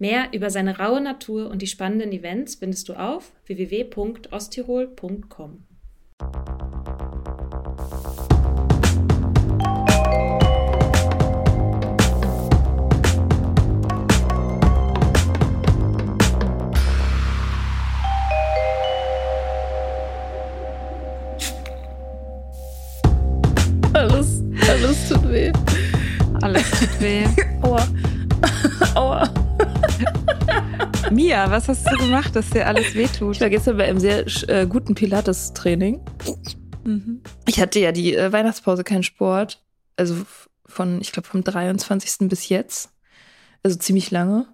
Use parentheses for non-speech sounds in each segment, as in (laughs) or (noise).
Mehr über seine raue Natur und die spannenden Events findest du auf www.osttirol.com. Alles, alles tut weh. Alles tut weh. (laughs) Aua. (laughs) Aua. Mia, was hast du gemacht, dass dir alles wehtut? Ich war gestern bei einem sehr äh, guten Pilates-Training. Mhm. Ich hatte ja die äh, Weihnachtspause keinen Sport. Also von, ich glaube, vom 23. bis jetzt. Also ziemlich lange.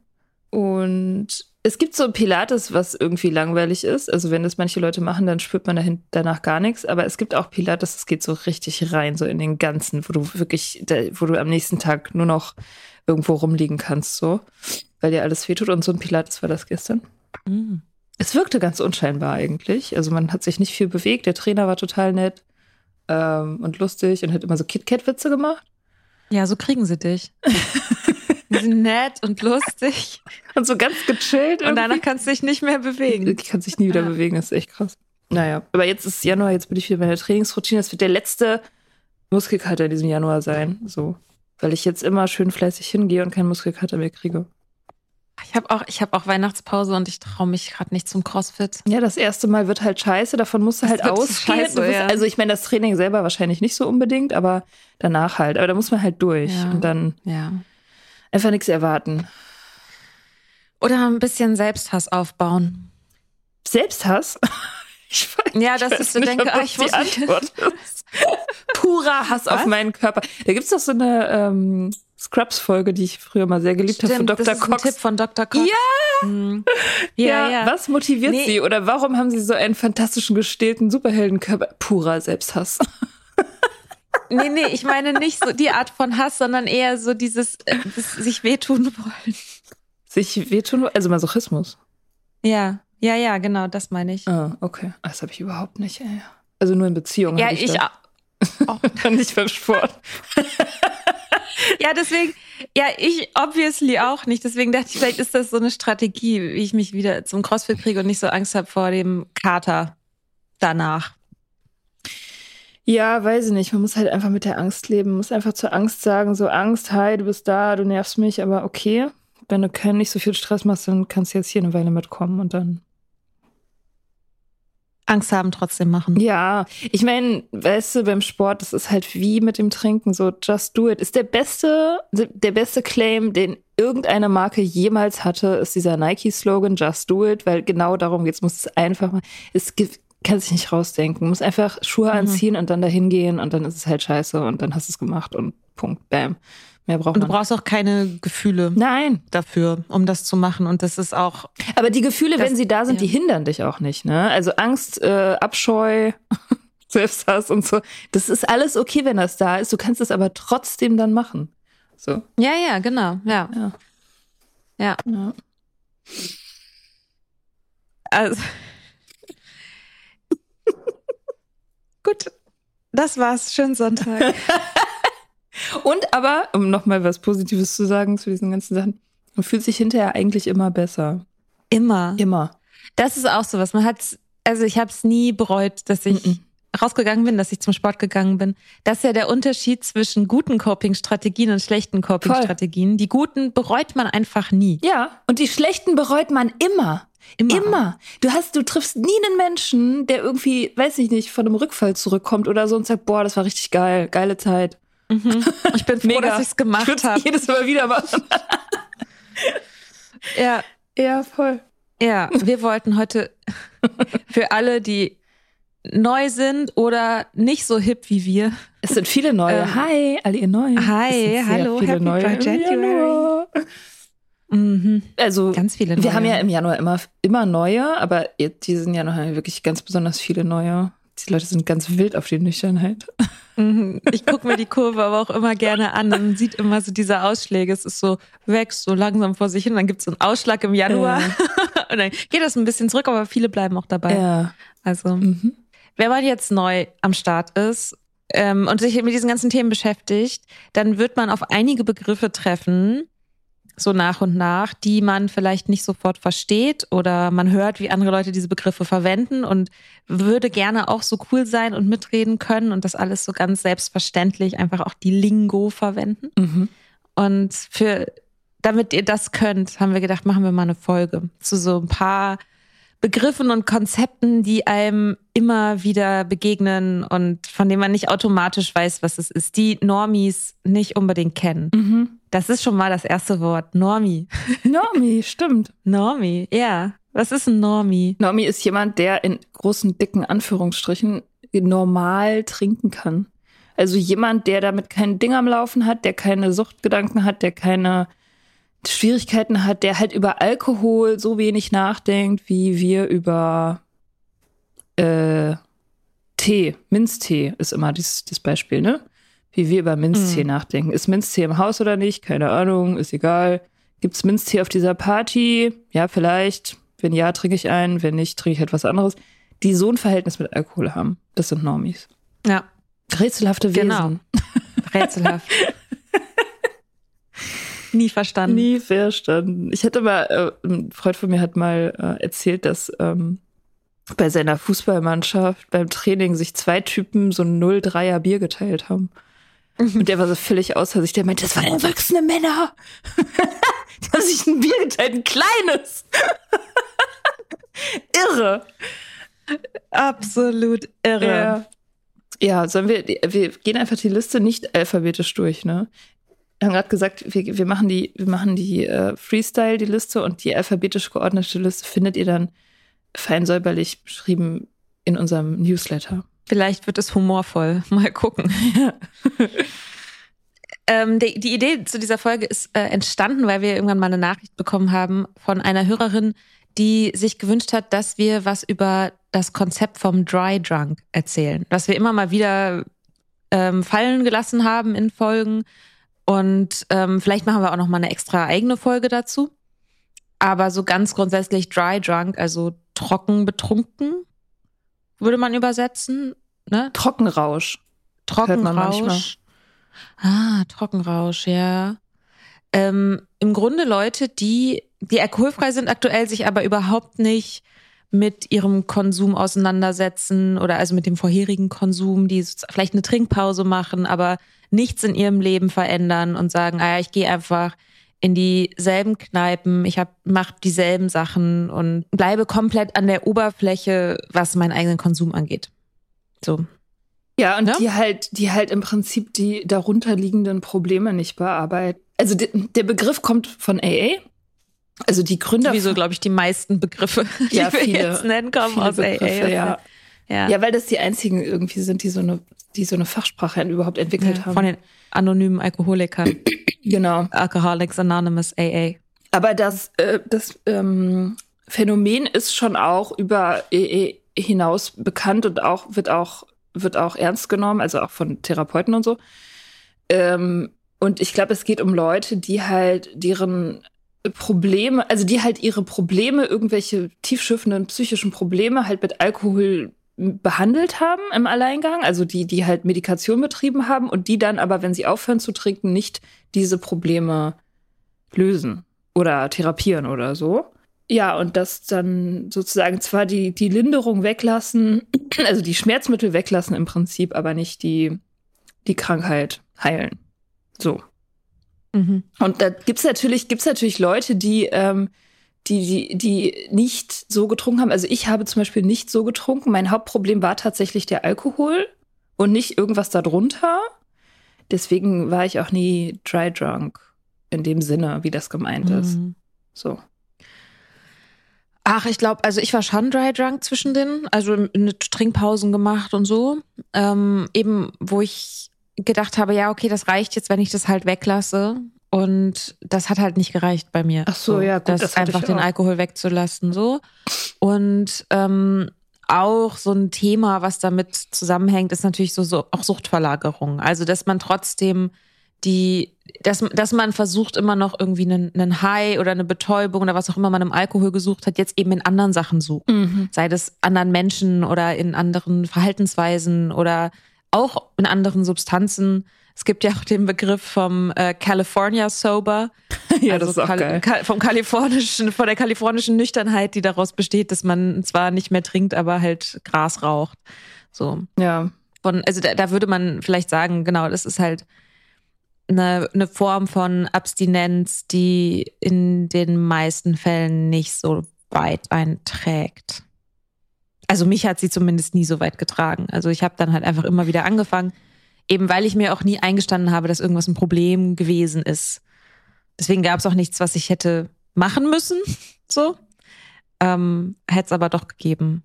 Und es gibt so Pilates, was irgendwie langweilig ist. Also wenn das manche Leute machen, dann spürt man dahin, danach gar nichts. Aber es gibt auch Pilates, das geht so richtig rein, so in den ganzen, wo du wirklich, da, wo du am nächsten Tag nur noch irgendwo rumliegen kannst, so. Weil dir alles wehtut. Und so ein Pilates war das gestern. Mhm. Es wirkte ganz unscheinbar eigentlich. Also man hat sich nicht viel bewegt. Der Trainer war total nett ähm, und lustig und hat immer so KitKat-Witze gemacht. Ja, so kriegen sie dich. (laughs) Die sind nett und lustig. Und so ganz gechillt. Und danach irgendwie. kannst du dich nicht mehr bewegen. Ich kann sich nie wieder Ja. bewegen, das ist echt krass. Naja, aber jetzt ist Januar, jetzt bin ich wieder bei der Trainingsroutine. Das wird der letzte Muskelkater in diesem Januar sein. So. Weil ich jetzt immer schön fleißig hingehe und keinen Muskelkater mehr kriege. Ich habe auch, ich hab auch Weihnachtspause und ich traue mich gerade nicht zum CrossFit. Ja, das erste Mal wird halt scheiße, davon musst du Das halt ausgehen. scheiße, bist- ja. Also ich meine, das Training selber wahrscheinlich nicht so unbedingt, aber danach halt. Aber da muss man halt durch Ja. und dann Ja. einfach nichts erwarten. Oder ein bisschen Selbsthass aufbauen. Selbsthass? (laughs) Ich weiß, Ja, ich dass weiß ich so nicht, denke, ob ah, das ich die muss Antwort (laughs) ist. Purer Hass auf Was? meinen Körper. Da gibt's doch so eine ähm, Scrubs-Folge, die ich früher mal sehr geliebt habe von Dr. das ist ein Cox. Tipp von Dr. Cox. Ja! Mhm. Ja, ja. Was motiviert Nee. sie? Oder warum haben sie so einen fantastischen, gestählten Superheldenkörper? Purer Selbsthass. Nee, nee, ich meine nicht so die Art von Hass, sondern eher so dieses äh, sich wehtun wollen. Sich wehtun, also Masochismus. Ja, ja, ja, genau, das meine ich. Ah, okay. Ah, Das habe ich überhaupt nicht, ey. Also nur in Beziehungen. Ja, hab ich das. auch. (laughs) nicht beim Sport. (laughs) Ja, deswegen, ja, ich obviously auch nicht. Deswegen dachte ich, vielleicht ist das so eine Strategie, wie ich mich wieder zum CrossFit kriege und nicht so Angst habe vor dem Kater danach. Ja, weiß ich nicht. Man muss halt einfach mit der Angst leben. Man muss einfach zur Angst sagen, so Angst, hi, du bist da, du nervst mich, aber okay. Wenn du nicht so viel Stress machst, dann kannst du jetzt hier eine Weile mitkommen und dann. Angst haben, trotzdem machen. Ja, ich meine, weißt du, beim Sport, das ist halt wie mit dem Trinken, so just do it. Ist der beste, der beste Claim, den irgendeine Marke jemals hatte, ist dieser Nike-Slogan, just do it, weil genau darum geht's. Muss es einfach mal, es gibt, kann sich nicht rausdenken. Muss einfach Schuhe anziehen und dann dahin gehen und dann ist es halt scheiße und dann hast du es gemacht und Punkt, bam. Mehr braucht Und du brauchst auch keine Gefühle Nein, dafür, um das zu machen. Und das ist auch, aber die Gefühle, Das- wenn sie da sind, ja. die hindern dich auch nicht, ne? Also Angst, äh, Abscheu, (laughs) Selbsthass und so. Das ist alles okay, wenn das da ist. Du kannst es aber trotzdem dann machen. So. ja, ja, genau, ja. Ja. Ja. Ja. Also. (laughs) Gut, das war's. Schönen Sonntag. (laughs) Und aber, um nochmal was Positives zu sagen zu diesen ganzen Sachen, man fühlt sich hinterher eigentlich immer besser. Immer. Immer. Das ist auch sowas. Man hat, also ich habe es nie bereut, dass ich Mhm. rausgegangen bin, dass ich zum Sport gegangen bin. Das ist ja der Unterschied zwischen guten Coping-Strategien und schlechten Coping-Strategien. Die guten bereut man einfach nie. Ja, und die schlechten bereut man immer. Immer. Immer. Du hast, du triffst nie einen Menschen, der irgendwie, weiß ich nicht, von einem Rückfall zurückkommt oder so und sagt, boah, das war richtig geil, geile Zeit. Mhm. Ich bin froh, dass ich es gemacht habe. Jedes Mal wieder machen. (laughs) Ja, Ja, voll. ja. Wir wollten heute (laughs) für alle, die neu sind oder nicht so hip wie wir. Es sind viele neue. Ähm, hi, alle ihr Neuen. hi, hallo, viele happy neue January. Januar. Mhm. Also, Ganz viele wir haben neue. ja im Januar immer, immer neue, aber diesen Januar haben wir wirklich ganz besonders viele neue. Die Leute sind ganz wild auf die Nüchternheit. Mhm. Ich gucke mir die Kurve aber auch immer gerne an und sieht immer so diese Ausschläge. Es ist so, wächst so langsam vor sich hin, dann gibt es so einen Ausschlag im Januar (laughs) und dann geht das ein bisschen zurück, aber viele bleiben auch dabei. Ja. Also, Mhm. wenn man jetzt neu am Start ist ähm, und sich mit diesen ganzen Themen beschäftigt, dann wird man auf einige Begriffe treffen, so nach und nach, die man vielleicht nicht sofort versteht oder man hört, wie andere Leute diese Begriffe verwenden und würde gerne auch so cool sein und mitreden können und das alles so ganz selbstverständlich einfach auch die Lingo verwenden. Mhm. Und für, damit ihr das könnt, haben wir gedacht, machen wir mal eine Folge zu so ein paar Begriffen und Konzepten, die einem immer wieder begegnen und von denen man nicht automatisch weiß, was es ist, die Normies nicht unbedingt kennen. Mhm. Das ist schon mal das erste Wort. Normie. (laughs) Normie, stimmt. Normie, ja. Was ist ein Normie? Normie ist jemand, der in großen, dicken Anführungsstrichen normal trinken kann. Also jemand, der damit kein Ding am Laufen hat, der keine Suchtgedanken hat, der keine Schwierigkeiten hat, der halt über Alkohol so wenig nachdenkt, wie wir über äh, Tee. Minztee ist immer das, das Beispiel, ne? Wie wir über Minztee Mhm. nachdenken. Ist Minztee im Haus oder nicht? Keine Ahnung, ist egal. Gibt's Minztee auf dieser Party? Ja, vielleicht. Wenn ja, trinke ich einen. Wenn nicht, trinke ich etwas anderes. Die so ein Verhältnis mit Alkohol haben. Das sind Normis. Ja, Rätselhafte Wesen. Genau. (laughs) rätselhaft. Nie verstanden. Nie verstanden. Ich hatte mal, äh, ein Freund von mir hat mal äh, erzählt, dass ähm, bei seiner Fußballmannschaft beim Training sich zwei Typen so ein 0,3er Bier geteilt haben. Und der war so völlig außer sich. Der meinte, das waren erwachsene Männer. (laughs) Die haben sich ein Bier geteilt, ein kleines. (laughs) Irre. Absolut irre. Ja. ja, sollen wir, wir gehen einfach die Liste nicht alphabetisch durch, ne? Wir haben gerade gesagt, wir, wir machen die, wir machen die äh, Freestyle, die Liste und die alphabetisch geordnete Liste findet ihr dann fein säuberlich beschrieben in unserem Newsletter. Vielleicht wird es humorvoll. (laughs) Mal gucken. (laughs) ähm, die, die Idee zu dieser Folge ist äh, entstanden, weil wir irgendwann mal eine Nachricht bekommen haben von einer Hörerin, die sich gewünscht hat, dass wir was über das Konzept vom Dry Drunk erzählen. Was wir immer mal wieder ähm, fallen gelassen haben in Folgen. Und ähm, vielleicht machen wir auch noch mal eine extra eigene Folge dazu. Aber so ganz grundsätzlich Dry Drunk, also trocken betrunken, würde man übersetzen. Ne? Trockenrausch. Trockenrausch. Ah, Trockenrausch, ja. Ähm, Im Grunde Leute, die, die alkoholfrei sind aktuell, sich aber überhaupt nicht mit ihrem Konsum auseinandersetzen oder also mit dem vorherigen Konsum, die vielleicht eine Trinkpause machen, aber nichts in ihrem Leben verändern und sagen, ah ja, ich gehe einfach in dieselben Kneipen, ich hab, mach dieselben Sachen und bleibe komplett an der Oberfläche, was meinen eigenen Konsum angeht. So. Ja, und Ne? die halt, die halt im Prinzip die darunterliegenden Probleme nicht bearbeiten. Also de, der Begriff kommt von AA. Also die Gründer. Wieso, glaube ich, die meisten Begriffe, (laughs) die Ja, wir viele- jetzt nennen, kommen aus Begriffe, AA. ja. Ja. Ja, weil das die einzigen irgendwie sind, die so eine, die so eine Fachsprache überhaupt entwickelt Ja, haben. Von den anonymen Alkoholikern. genau. Alcoholics Anonymous AA. Aber das, äh, das ähm, Phänomen ist schon auch über EE hinaus bekannt und auch wird auch wird auch ernst genommen, also auch von Therapeuten und so. Ähm, und ich glaube, es geht um Leute, die halt deren Probleme, also die halt ihre Probleme, irgendwelche tiefschiffenden psychischen Probleme halt mit Alkohol behandelt haben im Alleingang, also die, die halt Medikation betrieben haben und die dann aber, wenn sie aufhören zu trinken, nicht diese Probleme lösen oder therapieren oder so. Ja, und das dann sozusagen zwar die, die Linderung weglassen, (clears throat) also die Schmerzmittel weglassen im Prinzip, aber nicht die, die Krankheit heilen. So. Mhm. Und da gibt's natürlich, gibt's natürlich Leute, die, ähm, die, die, die nicht so getrunken haben. Also ich habe zum Beispiel nicht so getrunken. Mein Hauptproblem war tatsächlich der Alkohol und nicht irgendwas darunter. Deswegen war ich auch nie dry drunk in dem Sinne, wie das gemeint mhm. ist. So. Ach, ich glaube, also ich war schon dry drunk zwischendrin, also eine Trinkpausen gemacht und so. Ähm, eben, wo ich gedacht habe, ja, okay, das reicht jetzt, wenn ich das halt weglasse. Und das hat halt nicht gereicht bei mir. Ach so, so ja, gut, das, das einfach den Alkohol wegzulassen, so. Und ähm, auch so ein Thema, was damit zusammenhängt, ist natürlich so, so auch Suchtverlagerung. Also, dass man trotzdem die, dass, dass man versucht immer noch irgendwie einen, einen High oder eine Betäubung oder was auch immer man im Alkohol gesucht hat, jetzt eben in anderen Sachen sucht. Mhm. Sei das anderen Menschen oder in anderen Verhaltensweisen oder auch in anderen Substanzen. Es gibt ja auch den Begriff vom äh, California Sober. (laughs) ja, also das ist auch Kal geil. Ka vom kalifornischen, von der kalifornischen Nüchternheit, die daraus besteht, dass man zwar nicht mehr trinkt, aber halt Gras raucht. So. Ja. Von, also da, da würde man vielleicht sagen, genau, das ist halt eine, eine Form von Abstinenz, die in den meisten Fällen nicht so weit einträgt. Also mich hat sie zumindest nie so weit getragen. Also ich habe dann halt einfach immer wieder angefangen, eben weil ich mir auch nie eingestanden habe, dass irgendwas ein Problem gewesen ist. Deswegen gab es auch nichts, was ich hätte machen müssen. (laughs) So. Ähm, hätte es aber doch gegeben.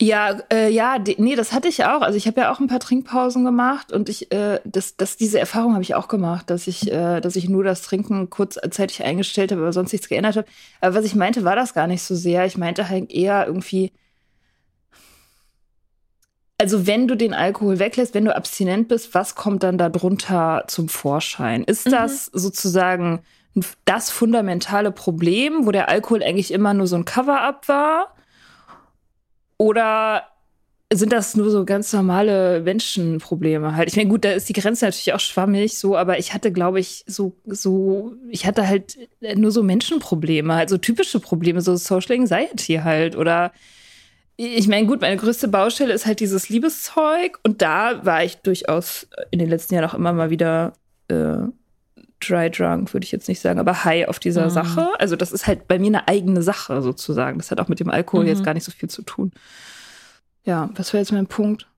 Ja, äh, ja, nee, das hatte ich auch. Also ich habe ja auch ein paar Trinkpausen gemacht und ich, äh, das, das, diese Erfahrung habe ich auch gemacht, dass ich, äh, dass ich nur das Trinken kurzzeitig eingestellt habe, aber sonst nichts geändert habe. Aber was ich meinte, war das gar nicht so sehr. Ich meinte halt eher irgendwie, also wenn du den Alkohol weglässt, wenn du abstinent bist, was kommt dann darunter zum Vorschein? Ist mhm. das sozusagen das fundamentale Problem, wo der Alkohol eigentlich immer nur so ein Cover-up war? Oder sind das nur so ganz normale Menschenprobleme halt? Ich meine, gut, da ist die Grenze natürlich auch schwammig so, aber ich hatte, glaube ich, so, so, ich hatte halt nur so Menschenprobleme, halt so typische Probleme, so Social Anxiety halt oder ich meine, gut, meine größte Baustelle ist halt dieses Liebeszeug und da war ich durchaus in den letzten Jahren auch immer mal wieder äh, dry drunk, würde ich jetzt nicht sagen, aber high auf dieser mhm. Sache. Also das ist halt bei mir eine eigene Sache sozusagen. Das hat auch mit dem Alkohol mhm. jetzt gar nicht so viel zu tun. Ja, was war jetzt mein Punkt?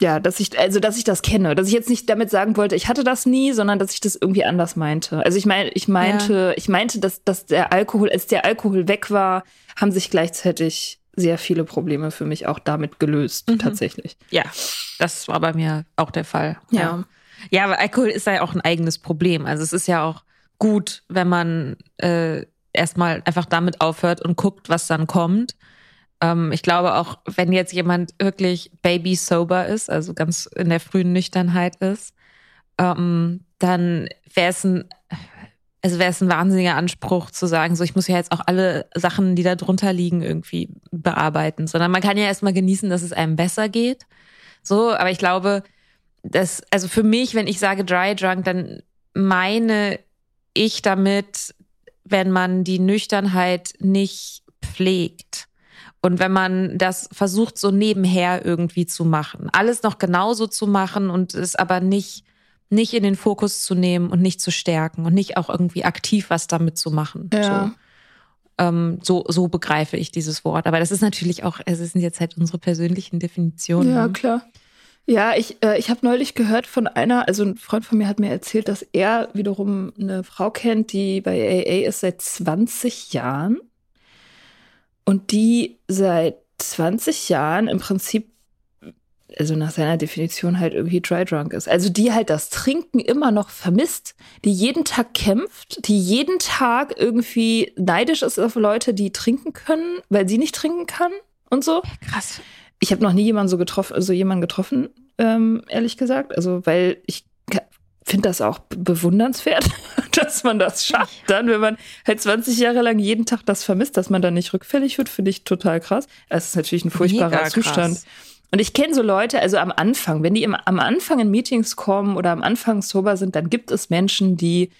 Ja, dass ich, also dass ich das kenne, dass ich jetzt nicht damit sagen wollte, ich hatte das nie, sondern dass ich das irgendwie anders meinte. Also ich meine, ich meinte, ja. ich meinte, dass, dass der Alkohol, als der Alkohol weg war, haben sich gleichzeitig sehr viele Probleme für mich auch damit gelöst, mhm. tatsächlich. Ja, das war bei mir auch der Fall. ja. ja. Ja, aber Alkohol ist ja auch ein eigenes Problem. Also es ist ja auch gut, wenn man äh, erstmal einfach damit aufhört und guckt, was dann kommt. Ähm, ich glaube auch, wenn jetzt jemand wirklich baby sober ist, also ganz in der frühen Nüchternheit ist, ähm, dann wäre es ein also wäre es ein wahnsinniger Anspruch zu sagen, so ich muss ja jetzt auch alle Sachen, die da drunter liegen, irgendwie bearbeiten, sondern man kann ja erstmal genießen, dass es einem besser geht. So, aber ich glaube, das, also für mich, wenn ich sage dry drunk, dann meine ich damit, wenn man die Nüchternheit nicht pflegt. Und wenn man das versucht, so nebenher irgendwie zu machen, alles noch genauso zu machen und es aber nicht, nicht in den Fokus zu nehmen und nicht zu stärken und nicht auch irgendwie aktiv was damit zu machen. Ja. So, ähm, so, so begreife ich dieses Wort. Aber das ist natürlich auch, es sind jetzt halt unsere persönlichen Definitionen. Ja, klar. Ja, ich, äh, ich habe neulich gehört von einer, also ein Freund von mir hat mir erzählt, dass er wiederum eine Frau kennt, die bei AA ist seit 20 Jahren und die seit 20 Jahren im Prinzip, also nach seiner Definition halt irgendwie dry drunk ist. Also die halt das Trinken immer noch vermisst, die jeden Tag kämpft, die jeden Tag irgendwie neidisch ist auf Leute, die trinken können, weil sie nicht trinken kann und so. Krass. Ich habe noch nie jemanden so getroffen, so jemanden getroffen, ähm, ehrlich gesagt. Also, weil ich finde das auch bewundernswert, (laughs) dass man das schafft. Dann, wenn man halt 20 Jahre lang jeden Tag das vermisst, dass man dann nicht rückfällig wird, finde ich total krass. Es ist natürlich ein furchtbarer Zustand. Und ich kenne so Leute, also am Anfang, wenn die im, am Anfang in Meetings kommen oder am Anfang sober sind, dann gibt es Menschen, die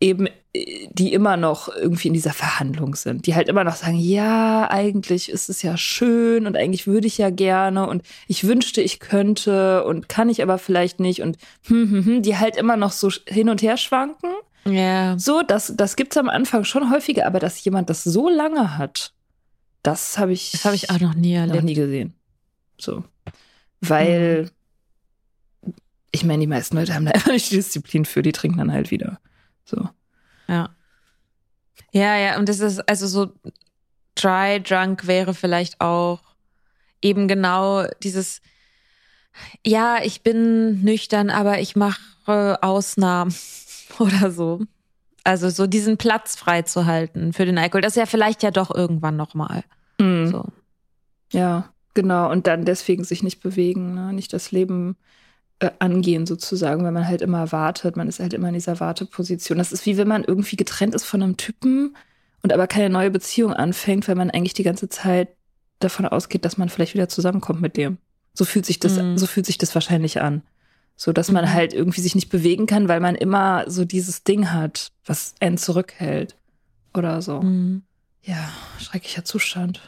eben, die immer noch irgendwie in dieser Verhandlung sind, die halt immer noch sagen, ja, eigentlich ist es ja schön und eigentlich würde ich ja gerne und ich wünschte, ich könnte und kann ich aber vielleicht nicht und hm, hm, hm, die halt immer noch so hin und her schwanken. Ja. So, das, das gibt's am Anfang schon häufiger, aber dass jemand das so lange hat, das habe ich, das habe ich auch noch nie erlebt. Noch nie gesehen. So. Weil, mhm. ich meine, die meisten Leute haben da (laughs) einfach nicht die Disziplin für, die trinken dann halt wieder. So. Ja. Ja, ja, und das ist also so dry drunk wäre vielleicht auch eben genau dieses, ja, ich bin nüchtern, aber ich mache Ausnahmen (laughs) oder so. Also so diesen Platz frei zu halten für den Alkohol, das ist ja vielleicht ja doch irgendwann nochmal. Mhm. So. Ja. Genau, und dann deswegen sich nicht bewegen, ne? nicht das Leben äh, angehen sozusagen, weil man halt immer wartet, man ist halt immer in dieser Warteposition. Das ist wie wenn man irgendwie getrennt ist von einem Typen und aber keine neue Beziehung anfängt, weil man eigentlich die ganze Zeit davon ausgeht, dass man vielleicht wieder zusammenkommt mit dem. So fühlt sich das, mhm. so fühlt sich das wahrscheinlich an. So dass man mhm. halt irgendwie sich nicht bewegen kann, weil man immer so dieses Ding hat, was einen zurückhält. Oder so. Mhm. Ja, schrecklicher Zustand.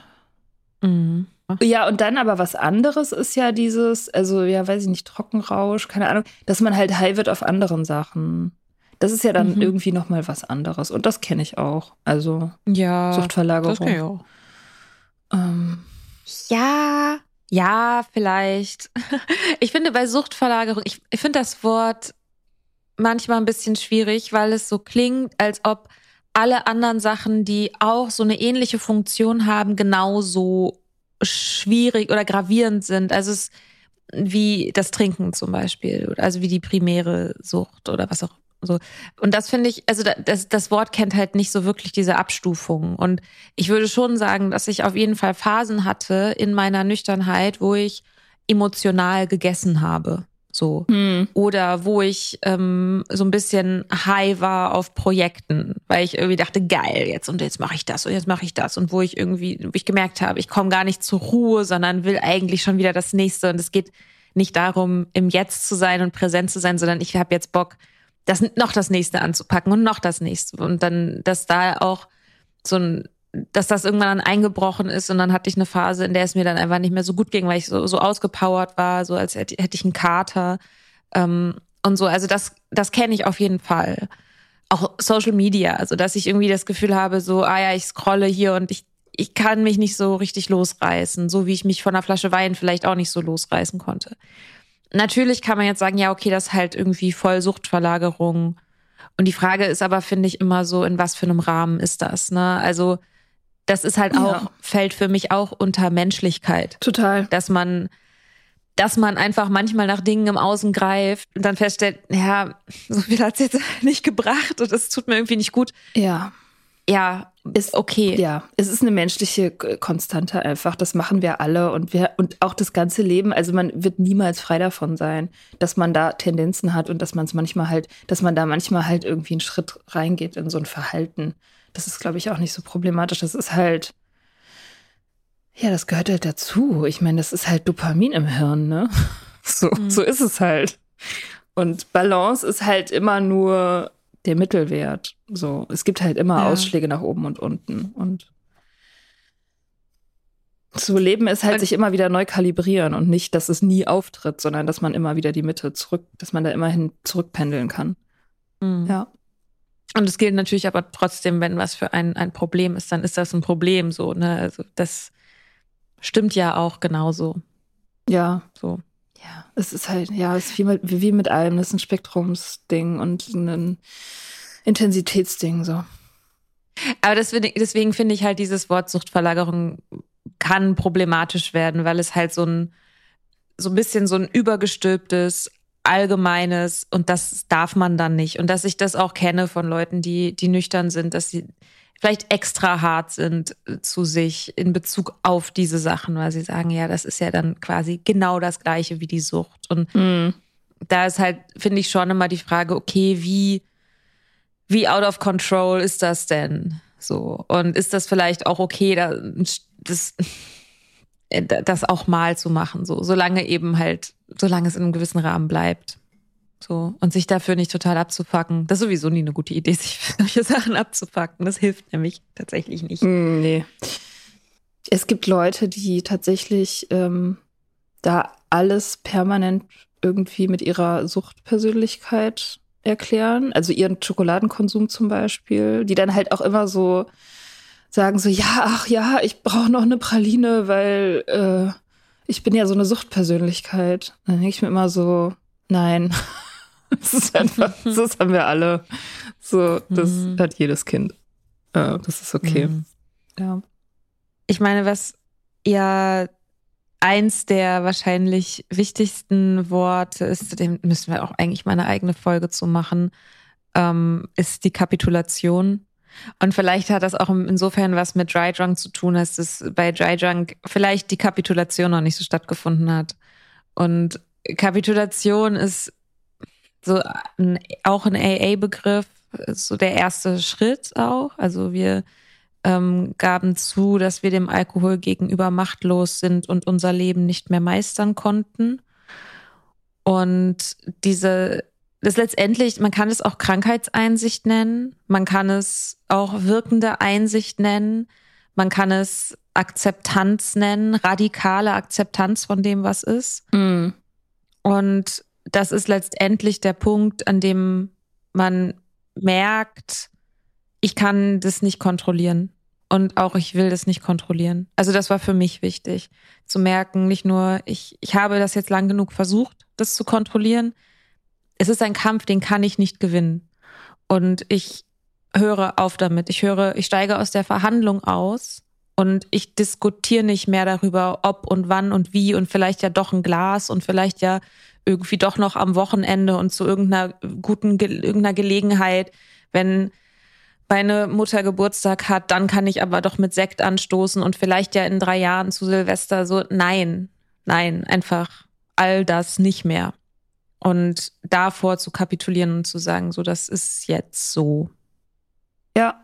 Mhm. Ja, und dann aber was anderes ist ja dieses, also ja, weiß ich nicht, Trockenrausch, keine Ahnung, dass man halt high wird auf anderen Sachen. Das ist ja dann mhm. irgendwie nochmal was anderes. Und das kenne ich auch. Also ja, Suchtverlagerung. Das ich auch. Ähm. Ja, ja, vielleicht. (laughs) Ich finde bei Suchtverlagerung, ich, ich finde das Wort manchmal ein bisschen schwierig, weil es so klingt, als ob alle anderen Sachen, die auch so eine ähnliche Funktion haben, genauso schwierig oder gravierend sind. Also es wie das Trinken zum Beispiel, also wie die primäre Sucht oder was auch so. Und das finde ich, also das, das Wort kennt halt nicht so wirklich diese Abstufung. Und ich würde schon sagen, dass ich auf jeden Fall Phasen hatte in meiner Nüchternheit, wo ich emotional gegessen habe. So. Hm. Oder wo ich ähm, so ein bisschen high war auf Projekten, weil ich irgendwie dachte, geil, jetzt und jetzt mache ich das und jetzt mache ich das. Und wo ich irgendwie, wo ich gemerkt habe, ich komme gar nicht zur Ruhe, sondern will eigentlich schon wieder das nächste. Und es geht nicht darum, im Jetzt zu sein und präsent zu sein, sondern ich habe jetzt Bock, das noch das nächste anzupacken und noch das nächste. Und dann, dass da auch so ein dass das irgendwann dann eingebrochen ist und dann hatte ich eine Phase, in der es mir dann einfach nicht mehr so gut ging, weil ich so, so ausgepowert war, so als hätte, hätte ich einen Kater ähm, und so. Also das, das kenne ich auf jeden Fall. Auch Social Media, also dass ich irgendwie das Gefühl habe, so, ah ja, ich scrolle hier und ich, ich kann mich nicht so richtig losreißen, so wie ich mich von einer Flasche Wein vielleicht auch nicht so losreißen konnte. Natürlich kann man jetzt sagen, ja, okay, das ist halt irgendwie voll Suchtverlagerung. Und die Frage ist aber, finde ich, immer so, in was für einem Rahmen ist das? Ne? Also das ist halt auch, ja. fällt für mich auch unter Menschlichkeit. Total. Dass man, dass man einfach manchmal nach Dingen im Außen greift und dann feststellt, ja, so viel hat's jetzt (laughs) nicht gebracht und es tut mir irgendwie nicht gut. Ja. Ja, ist okay. Ja, es ist eine menschliche Konstante einfach. Das machen wir alle und wir und auch das ganze Leben. Also man wird niemals frei davon sein, dass man da Tendenzen hat und dass man es manchmal halt, dass man da manchmal halt irgendwie einen Schritt reingeht in so ein Verhalten. Das ist, glaube ich, auch nicht so problematisch. Das ist halt, ja, das gehört halt dazu. Ich meine, das ist halt Dopamin im Hirn, ne? (laughs) So, mhm. so ist es halt. Und Balance ist halt immer nur der Mittelwert. So, es gibt halt immer ja. Ausschläge nach oben und unten. Und zu leben ist halt und sich immer wieder neu kalibrieren und nicht, dass es nie auftritt, sondern dass man immer wieder die Mitte zurück, dass man da immerhin zurückpendeln kann. Mhm. Ja. Und es gilt natürlich aber trotzdem, wenn was für ein, ein Problem ist, dann ist das ein Problem so, ne? Also das stimmt ja auch genauso. Ja. So. Ja, es ist halt, ja, es ist wie mit, wie mit allem. Das ist ein Spektrumsding und ein Intensitätsding, so. Aber deswegen, deswegen finde ich halt dieses Wort Suchtverlagerung kann problematisch werden, weil es halt so ein, so ein bisschen so ein übergestülptes, Allgemeines und das darf man dann nicht. Und dass ich das auch kenne von Leuten, die, die nüchtern sind, dass sie vielleicht extra hart sind äh, zu sich in Bezug auf diese Sachen, weil sie sagen, ja, das ist ja dann quasi genau das Gleiche wie die Sucht. Und mm. da ist halt, finde ich schon immer die Frage, okay, wie, wie out of control ist das denn? So. Und ist das vielleicht auch okay, da, das, (laughs) das auch mal zu machen, so, solange eben halt, solange es in einem gewissen Rahmen bleibt. So. Und sich dafür nicht total abzufacken. Das ist sowieso nie eine gute Idee, (laughs) sich für solche Sachen abzufacken. Das hilft nämlich tatsächlich nicht. Mm, nee. Es gibt Leute, die tatsächlich ähm, da alles permanent irgendwie mit ihrer Suchtpersönlichkeit erklären. Also ihren Schokoladenkonsum zum Beispiel, die dann halt auch immer so sagen so, ja, ach ja, ich brauche noch eine Praline, weil äh, ich bin ja so eine Suchtpersönlichkeit. Dann denke ich mir immer so, nein. (laughs) das ist einfach, (laughs) das haben wir alle. So, das mhm. hat jedes Kind. Äh, das ist okay. Mhm. Ja. Ich meine, was ja eins der wahrscheinlich wichtigsten Worte ist, dem müssen wir auch eigentlich mal eine eigene Folge zu machen, ähm, ist die Kapitulation. Und vielleicht hat das auch insofern was mit Dry Drunk zu tun, dass es bei Dry Drunk vielleicht die Kapitulation noch nicht so stattgefunden hat. Und Kapitulation ist so ein, auch ein AA-Begriff, so der erste Schritt auch. Also wir ähm, gaben zu, dass wir dem Alkohol gegenüber machtlos sind und unser Leben nicht mehr meistern konnten. Und diese, das letztendlich, man kann es auch Krankheitseinsicht nennen, man kann es auch wirkende Einsicht nennen, man kann es Akzeptanz nennen, radikale Akzeptanz von dem, was ist. Mm. Und das ist letztendlich der Punkt, an dem man merkt, ich kann das nicht kontrollieren. Und auch ich will das nicht kontrollieren. Also das war für mich wichtig, zu merken, nicht nur, ich, ich habe das jetzt lang genug versucht, das zu kontrollieren. Es ist ein Kampf, den kann ich nicht gewinnen. Und ich höre auf damit. Ich höre, ich steige aus der Verhandlung aus und ich diskutiere nicht mehr darüber, ob und wann und wie und vielleicht ja doch ein Glas und vielleicht ja irgendwie doch noch am Wochenende und zu irgendeiner guten, irgendeiner Gelegenheit, wenn meine Mutter Geburtstag hat, dann kann ich aber doch mit Sekt anstoßen und vielleicht ja in drei Jahren zu Silvester so. Nein, nein, einfach all das nicht mehr. Und davor zu kapitulieren und zu sagen, so, das ist jetzt so. Ja,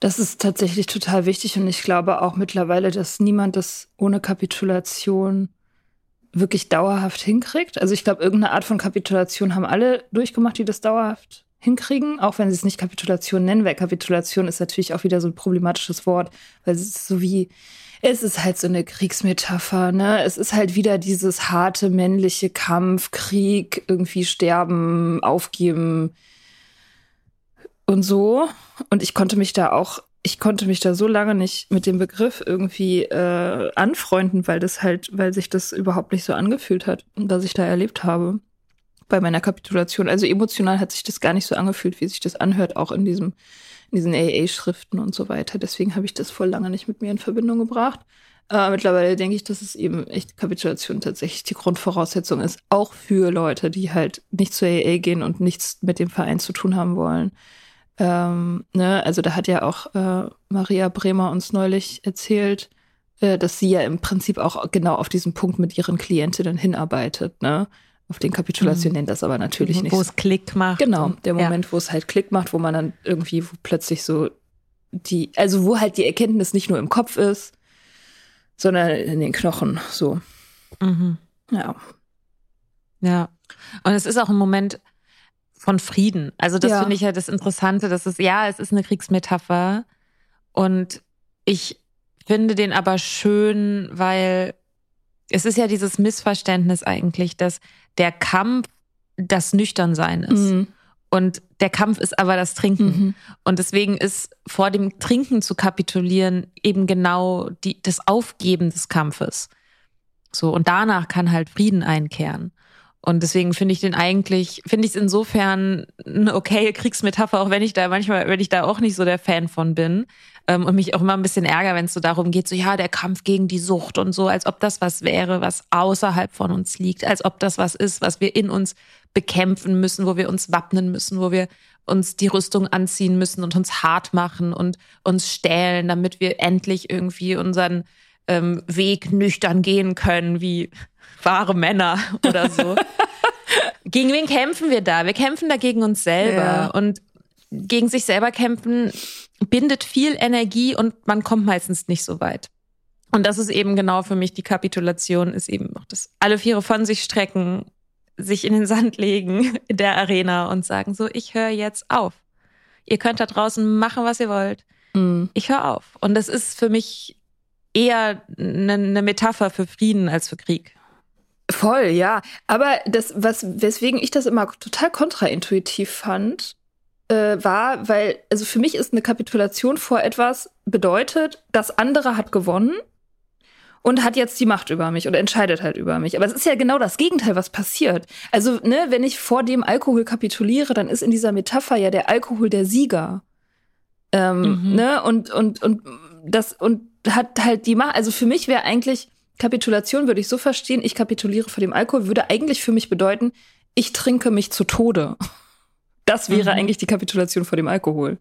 das ist tatsächlich total wichtig und ich glaube auch mittlerweile, dass niemand das ohne Kapitulation wirklich dauerhaft hinkriegt. Also ich glaube, irgendeine Art von Kapitulation haben alle durchgemacht, die das dauerhaft hinkriegen, auch wenn sie es nicht Kapitulation nennen, weil Kapitulation ist natürlich auch wieder so ein problematisches Wort, weil es ist so wie, es ist halt so eine Kriegsmetapher, ne? Es ist halt wieder dieses harte männliche Kampf, Krieg, irgendwie sterben, aufgeben und so. Und ich konnte mich da auch, ich konnte mich da so lange nicht mit dem Begriff irgendwie äh, anfreunden, weil das halt, weil sich das überhaupt nicht so angefühlt hat was ich da erlebt habe bei meiner Kapitulation. Also emotional hat sich das gar nicht so angefühlt, wie sich das anhört, auch in diesem, in diesen AA-Schriften und so weiter. Deswegen habe ich das voll lange nicht mit mir in Verbindung gebracht. Äh, mittlerweile denke ich, dass es eben echt Kapitulation tatsächlich die Grundvoraussetzung ist, auch für Leute, die halt nicht zu AA gehen und nichts mit dem Verein zu tun haben wollen. Ähm, ne? Also da hat ja auch äh, Maria Bremer uns neulich erzählt, äh, dass sie ja im Prinzip auch genau auf diesen Punkt mit ihren Klientinnen hinarbeitet. Ne? Auf den Kapitulation mhm. nennt das aber natürlich nicht. Wo es Klick macht. Genau, der Moment, ja. wo es halt Klick macht, wo man dann irgendwie plötzlich so die, also wo halt die Erkenntnis nicht nur im Kopf ist, sondern in den Knochen, so. Mhm. Ja. Ja. Und es ist auch ein Moment von Frieden. Also das ja. finde ich ja das Interessante, dass es, ja, es ist eine Kriegsmetapher und ich finde den aber schön, weil es ist ja dieses Missverständnis eigentlich, dass der Kampf das Nüchternsein ist. Mhm. Und der Kampf ist aber das Trinken. Mhm. Und deswegen ist vor dem Trinken zu kapitulieren eben genau die, das Aufgeben des Kampfes. So, und danach kann halt Frieden einkehren. Und deswegen finde ich den eigentlich, finde ich es insofern eine okay Kriegsmetapher, auch wenn ich da manchmal, wenn ich da auch nicht so der Fan von bin. Ähm, und mich auch immer ein bisschen ärgere, wenn es so darum geht, so ja, der Kampf gegen die Sucht und so, als ob das was wäre, was außerhalb von uns liegt, als ob das was ist, was wir in uns bekämpfen müssen, wo wir uns wappnen müssen, wo wir uns die Rüstung anziehen müssen und uns hart machen und uns stählen, damit wir endlich irgendwie unseren ähm, Weg nüchtern gehen können, wie wahre Männer (laughs) oder so. Gegen wen kämpfen wir da? Wir kämpfen da gegen uns selber. Ja. Und gegen sich selber kämpfen bindet viel Energie und man kommt meistens nicht so weit. Und das ist eben genau für mich die Kapitulation, ist eben auch das alle Viere von sich strecken, sich in den Sand legen in der Arena und sagen so, ich höre jetzt auf. Ihr könnt da draußen machen, was ihr wollt. Mhm. Ich höre auf. Und das ist für mich eher eine eine Metapher für Frieden als für Krieg. Voll, ja. Aber das, was, weswegen ich das immer total kontraintuitiv fand, äh, war, weil, also für mich ist eine Kapitulation vor etwas bedeutet, das andere hat gewonnen und hat jetzt die Macht über mich und entscheidet halt über mich. Aber es ist ja genau das Gegenteil, was passiert. Also, ne, wenn ich vor dem Alkohol kapituliere, dann ist in dieser Metapher ja der Alkohol der Sieger. Ähm, Mhm. ne, und, und, und das, und hat halt die Macht. Also für mich wäre eigentlich, Kapitulation würde ich so verstehen, ich kapituliere vor dem Alkohol, würde eigentlich für mich bedeuten, ich trinke mich zu Tode. (laughs) Das wäre Mhm. eigentlich die Kapitulation vor dem Alkohol.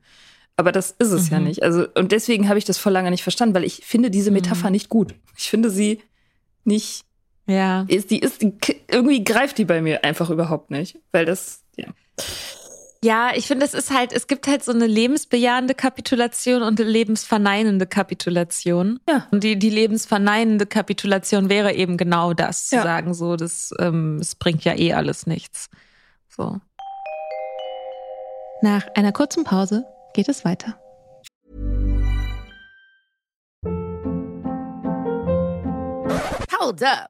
Aber das ist es ja Mhm. nicht. Also, und deswegen habe ich das vor lange nicht verstanden, weil ich finde diese Metapher Mhm. nicht gut. Ich finde sie nicht, Ja. ist, die ist, die, irgendwie greift die bei mir einfach überhaupt nicht. Weil das, ja. Ja, ich finde, es ist halt, es gibt halt so eine lebensbejahende Kapitulation und eine lebensverneinende Kapitulation. Ja. Und die, die lebensverneinende Kapitulation wäre eben genau das, Ja. zu sagen, so, das, ähm, es bringt ja eh alles nichts. So. Nach einer kurzen Pause geht es weiter. Hold up.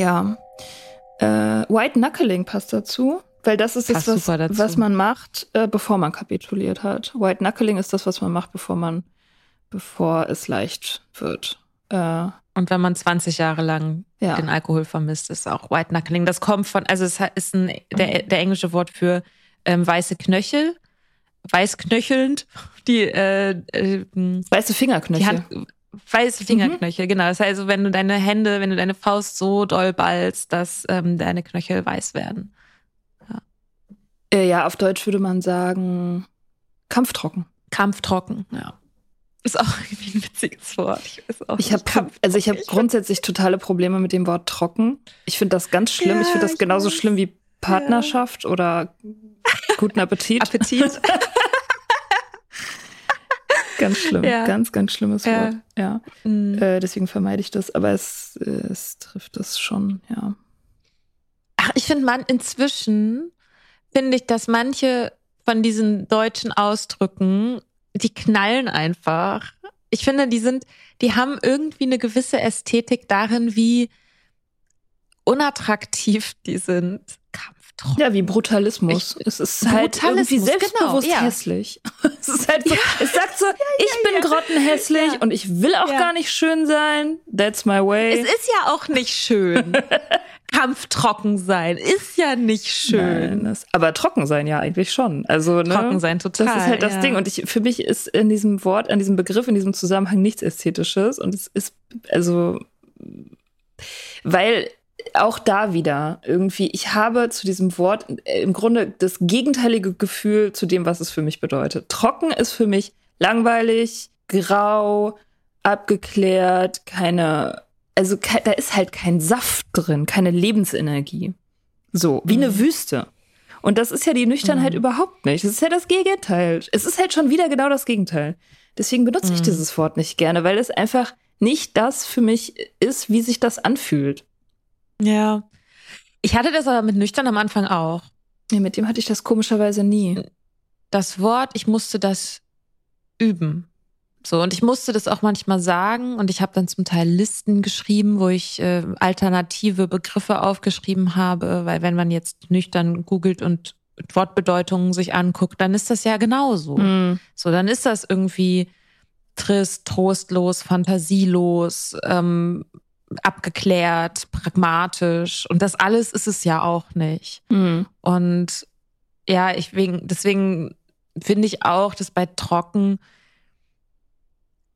Ja. Äh, White Knuckling passt dazu, weil das ist Passt das, was, was man macht, äh, bevor man kapituliert hat. White Knuckling ist das, was man macht, bevor man, bevor es leicht wird. Äh, Und wenn man 20 Jahre lang Ja. den Alkohol vermisst, ist auch White Knuckling. Das kommt von, also es ist ein, der, der englische Wort für ähm, weiße Knöchel, weißknöchelnd, die, äh, äh, weiße die Fingerknöchel. Hand, weiße Fingerknöchel, genau. Das heißt, also, wenn du deine Hände, wenn du deine Faust so doll ballst, dass ähm, deine Knöchel weiß werden. Äh, ja, auf Deutsch würde man sagen kampftrocken. Kampftrocken, ja. Ist auch irgendwie ein witziges Wort. Ich weiß auch Ich habe also ich habe grundsätzlich totale Probleme mit dem Wort trocken. Ich finde das ganz schlimm. Ja, ich finde das ich genauso weiß. schlimm wie Partnerschaft oder guten Appetit. Appetit. (laughs) Ganz schlimm. Ja. Ganz, ganz schlimmes Ja. Wort. Ja. Mm. Äh, deswegen vermeide ich das, aber es, äh, es trifft es schon, ja. Ach, ich finde man inzwischen finde ich, dass manche von diesen deutschen Ausdrücken, die knallen einfach. Ich finde, die sind, die haben irgendwie eine gewisse Ästhetik darin, wie unattraktiv die sind. Kampftrocken. Ja, wie Brutalismus. es ist halt irgendwie selbstbewusst genau, ja. hässlich. (laughs) Es ist halt so, es sagt so, (laughs) ich bin grottenhässlich und ich will auch Ja. gar nicht schön sein. That's my way. Es ist ja auch nicht schön. (laughs) Kampftrocken sein ist ja nicht schön. Nein, das, aber trocken sein ja eigentlich schon. Also ne, Trocken sein total, Das ist halt das ja. Ding. Und ich, für mich ist in diesem Wort, an diesem Begriff, in diesem Zusammenhang nichts Ästhetisches. Und es ist also, weil auch da wieder irgendwie, ich habe zu diesem Wort äh, im Grunde das gegenteilige Gefühl zu dem, was es für mich bedeutet. Trocken ist für mich langweilig, grau, abgeklärt, keine, also da ist halt kein Saft drin, keine Lebensenergie. So, wie mhm. eine Wüste. Und das ist ja die Nüchternheit mhm. überhaupt nicht. Das ist ja das Gegenteil. Es ist halt schon wieder genau das Gegenteil. Deswegen benutze mhm. ich dieses Wort nicht gerne, weil es einfach nicht das für mich ist, wie sich das anfühlt. Ja. Ich hatte das aber mit nüchtern am Anfang auch. Ja, mit dem hatte ich das komischerweise nie. Das Wort, ich musste das üben. So, und ich musste das auch manchmal sagen und ich habe dann zum Teil Listen geschrieben, wo ich äh, alternative Begriffe aufgeschrieben habe, weil wenn man jetzt nüchtern googelt und Wortbedeutungen sich anguckt, dann ist das ja genauso. Mhm. So, dann ist das irgendwie trist, trostlos, fantasielos, ähm, abgeklärt, pragmatisch. Und das alles ist es ja auch nicht. Mhm. Und ja, ich wegen, deswegen finde ich auch, dass bei Trocken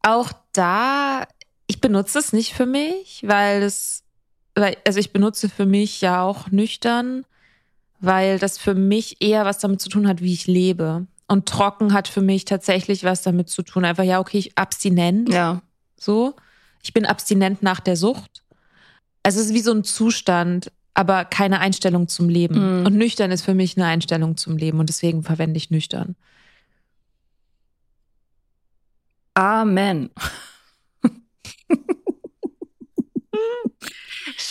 auch da, ich benutze es nicht für mich, weil es, weil, also ich benutze für mich ja auch nüchtern, weil das für mich eher was damit zu tun hat, wie ich lebe. Und trocken hat für mich tatsächlich was damit zu tun. Einfach, ja, okay, ich abstinent. Ja. So. Ich bin abstinent nach der Sucht. Es ist wie so ein Zustand, aber keine Einstellung zum Leben. Mhm. Und nüchtern ist für mich eine Einstellung zum Leben und deswegen verwende ich nüchtern. Amen. (laughs)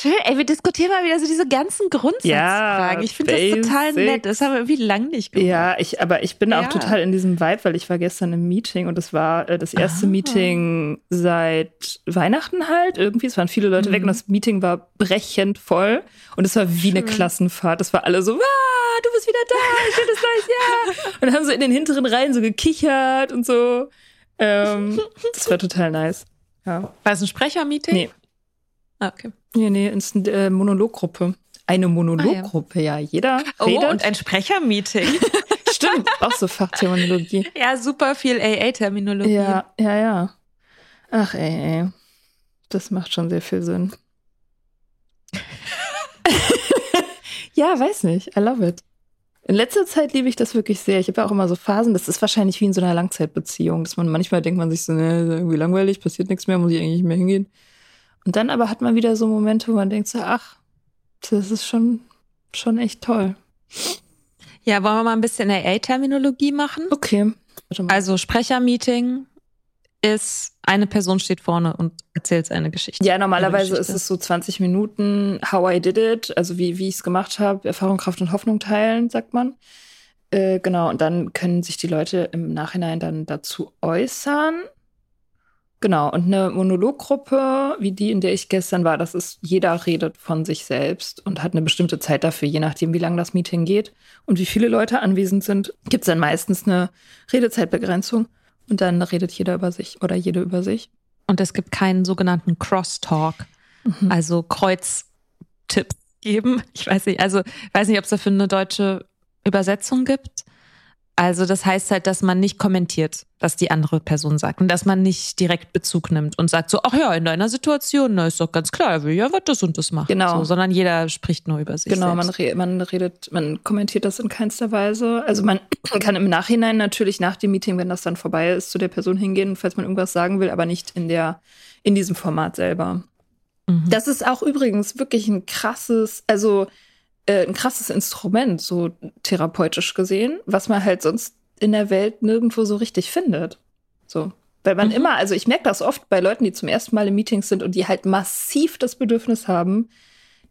Schön, ey, wir diskutieren mal wieder so diese ganzen Grundsatzfragen. Ja, ich finde das total nett. Das haben wir irgendwie lang nicht gemacht. Ja, ich, aber ich bin ja. auch total in diesem Vibe, weil ich war gestern im Meeting und es war äh, das erste ah. Meeting seit Weihnachten halt. Irgendwie, es waren viele Leute mhm. weg und das Meeting war brechend voll und es war wie Schön. eine Klassenfahrt. Es war alle so, ah, du bist wieder da, schönes neues Jahr. (laughs) Und dann haben sie in den hinteren Reihen so gekichert und so. Ähm, das war total nice. Ja. War es ein Sprechermeeting? Nee. Ah, okay. Nee, nee, ist eine äh, Monologgruppe. Eine Monologgruppe, ah, ja. ja. Jeder oh, redet. und ein Sprechermeeting. (laughs) Stimmt, auch so Fachterminologie. (laughs) Ja, super viel AA-Terminologie. Ja, ja, ja. Ach, ey, ey. Das macht schon sehr viel Sinn. (laughs) ja, weiß nicht. I love it. In letzter Zeit liebe ich das wirklich sehr. Ich habe ja auch immer so Phasen, das ist wahrscheinlich wie in so einer Langzeitbeziehung, dass man manchmal denkt man sich so, ne, irgendwie langweilig, passiert nichts mehr, muss ich eigentlich nicht mehr hingehen. Und dann aber hat man wieder so Momente, wo man denkt so, ach, das ist schon, schon echt toll. Ja, wollen wir mal ein bisschen AA-Terminologie machen? Okay. Also Sprechermeeting, ist, eine Person steht vorne und erzählt eine Geschichte. Ja, normalerweise Geschichte. ist es so 20 Minuten, how I did it, also wie, wie ich es gemacht habe, Erfahrung, Kraft und Hoffnung teilen, sagt man. Äh, genau, und dann können sich die Leute im Nachhinein dann dazu äußern. Genau, und eine Monologgruppe, wie die, in der ich gestern war, das ist, jeder redet von sich selbst und hat eine bestimmte Zeit dafür, je nachdem, wie lang das Meeting geht und wie viele Leute anwesend sind, gibt es dann meistens eine Redezeitbegrenzung. Und dann redet jeder über sich oder jede über sich. Und es gibt keinen sogenannten Crosstalk, mhm. also Kreuztipps geben. Ich weiß nicht, also weiß nicht, ob es dafür eine deutsche Übersetzung gibt. Also das heißt halt, dass man nicht kommentiert, was die andere Person sagt und dass man nicht direkt Bezug nimmt und sagt so, ach ja, in deiner Situation, na ist doch ganz klar, er will ja was das und das machen. Genau. So, sondern jeder spricht nur über sich Genau, man, re man redet, man kommentiert das in keinster Weise. Also man (clears throat) kann im Nachhinein natürlich nach dem Meeting, wenn das dann vorbei ist, zu der Person hingehen, falls man irgendwas sagen will, aber nicht in der, in diesem Format selber. Mhm. Das ist auch übrigens wirklich ein krasses, also äh, ein krasses Instrument, so therapeutisch gesehen, was man halt sonst in der Welt nirgendwo so richtig findet. So. Weil man mhm. immer, also ich merke das oft bei Leuten, die zum ersten Mal in Meetings sind und die halt massiv das Bedürfnis haben,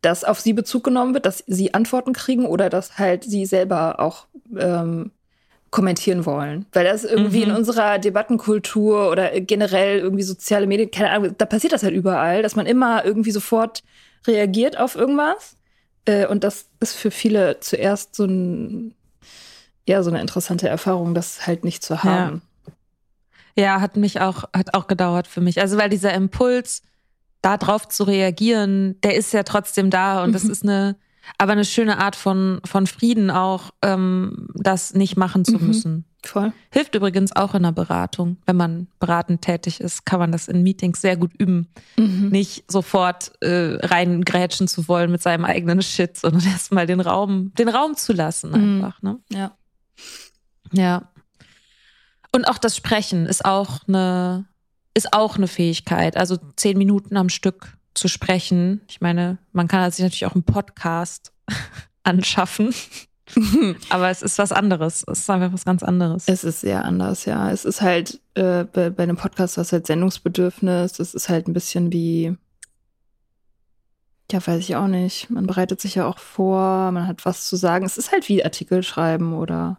dass auf sie Bezug genommen wird, dass sie Antworten kriegen oder dass halt sie selber auch ähm, kommentieren wollen. Weil das irgendwie mhm. in unserer Debattenkultur oder generell irgendwie soziale Medien, keine Ahnung, da passiert das halt überall, dass man immer irgendwie sofort reagiert auf irgendwas. Äh, und das ist für viele zuerst so ein, ja, so eine interessante Erfahrung, das halt nicht zu haben. Ja. ja, hat mich auch, hat auch gedauert für mich. Also, weil dieser Impuls, da drauf zu reagieren, der ist ja trotzdem da und mhm. das ist eine, aber eine schöne Art von, von Frieden auch, ähm, das nicht machen zu mhm. müssen. Voll. Hilft übrigens auch in der Beratung. Wenn man beratend tätig ist, kann man das in Meetings sehr gut üben. Mhm. Nicht sofort äh, reingrätschen zu wollen mit seinem eigenen Shit, sondern (laughs) erstmal den Raum, den Raum zu lassen Mhm. einfach. Ne? Ja. Ja. Und auch das Sprechen ist auch eine, ist auch eine Fähigkeit. Also zehn Minuten am Stück zu sprechen. Ich meine, man kann sich natürlich auch einen Podcast (laughs) anschaffen. (laughs) Aber es ist was anderes. Es ist einfach was ganz anderes. Es ist sehr anders, ja. Es ist halt äh, bei, bei einem Podcast, was halt Sendungsbedürfnis, das ist halt ein bisschen wie, ja, weiß ich auch nicht. Man bereitet sich ja auch vor, man hat was zu sagen. Es ist halt wie Artikel schreiben oder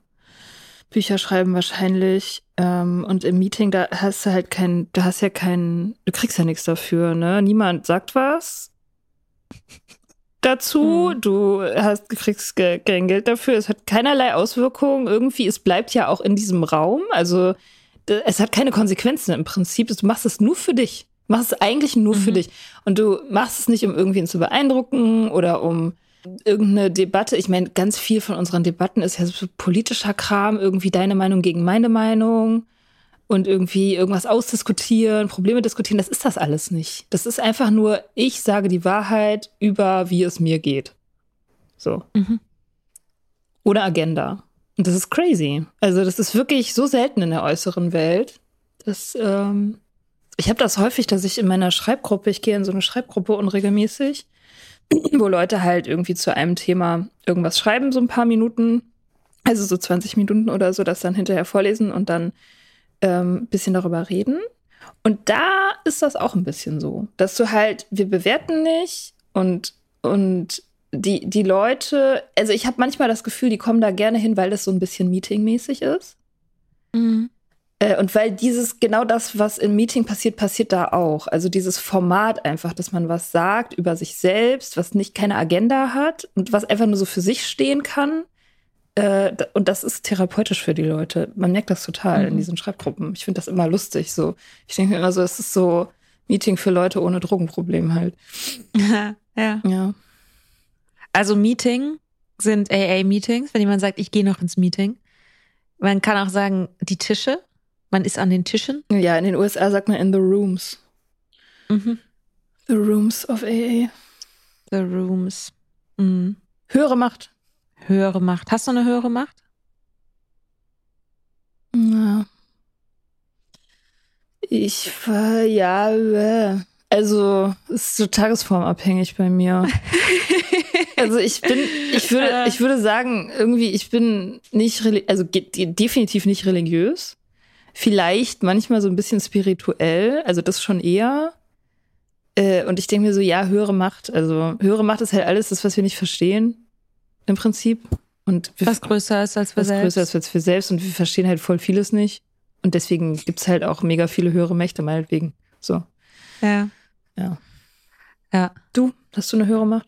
Bücher schreiben wahrscheinlich. Ähm, und im Meeting, da hast du halt kein, du hast ja kein, du kriegst ja nichts dafür, ne? Niemand sagt was dazu. Mhm. Du hast, kriegst kein Geld dafür. Es hat keinerlei Auswirkungen. Irgendwie, es bleibt ja auch in diesem Raum. Also es hat keine Konsequenzen im Prinzip. Du machst es nur für dich. Du machst es eigentlich nur für Mhm. dich. Und du machst es nicht, um irgendwen zu beeindrucken oder um irgendeine Debatte. Ich meine, ganz viel von unseren Debatten ist ja so politischer Kram, irgendwie deine Meinung gegen meine Meinung und irgendwie irgendwas ausdiskutieren, Probleme diskutieren. Das ist das alles nicht. Das ist einfach nur, ich sage die Wahrheit über, wie es mir geht. So. Mhm. Ohne Agenda. Und das ist crazy. Also, das ist wirklich so selten in der äußeren Welt. Das, ähm, ich habe das häufig, dass ich in meiner Schreibgruppe, ich gehe in so eine Schreibgruppe unregelmäßig, (clears throat) wo Leute halt irgendwie zu einem Thema irgendwas schreiben, so ein paar Minuten, also so 20 Minuten oder so, das dann hinterher vorlesen und dann ähm, ein bisschen darüber reden. Und da ist das auch ein bisschen so, dass du halt, wir bewerten nicht und, und die, die Leute, also ich habe manchmal das Gefühl, die kommen da gerne hin, weil das so ein bisschen meetingmäßig ist. Mhm. Äh, Und weil dieses, genau das, was im Meeting passiert, passiert da auch. Also dieses Format einfach, dass man was sagt über sich selbst, was nicht keine Agenda hat und was einfach nur so für sich stehen kann. Äh, Und das ist therapeutisch für die Leute. Man merkt das total in Mhm. diesen Schreibgruppen. Ich finde das immer lustig. So, ich denke immer so, es ist so Meeting für Leute ohne Drogenproblem halt. (laughs) ja. Ja. Also Meeting sind AA-Meetings, wenn jemand sagt, ich gehe noch ins Meeting. Man kann auch sagen, die Tische. Man ist an den Tischen. Ja, in den USA sagt man in the rooms. Mhm. The rooms of AA. The Rooms. Mhm. Höhere Macht. Höhere Macht. Hast du eine höhere Macht? Ja. Ich war, ja, äh, also, es ist so tagesformabhängig bei mir. (laughs) Also ich bin, ich würde, ich würde sagen, irgendwie, ich bin nicht, also definitiv nicht religiös. Vielleicht manchmal so ein bisschen spirituell, also das schon eher. Äh, Und ich denke mir so, ja, höhere Macht. Also höhere Macht ist halt alles das, was wir nicht verstehen, im Prinzip. Und Was größer ist als wir was selbst. größer ist als wir selbst und wir verstehen halt voll vieles nicht. Und deswegen gibt's halt auch mega viele höhere Mächte, meinetwegen. So. Ja. Ja. Ja. Du, hast du eine höhere Macht?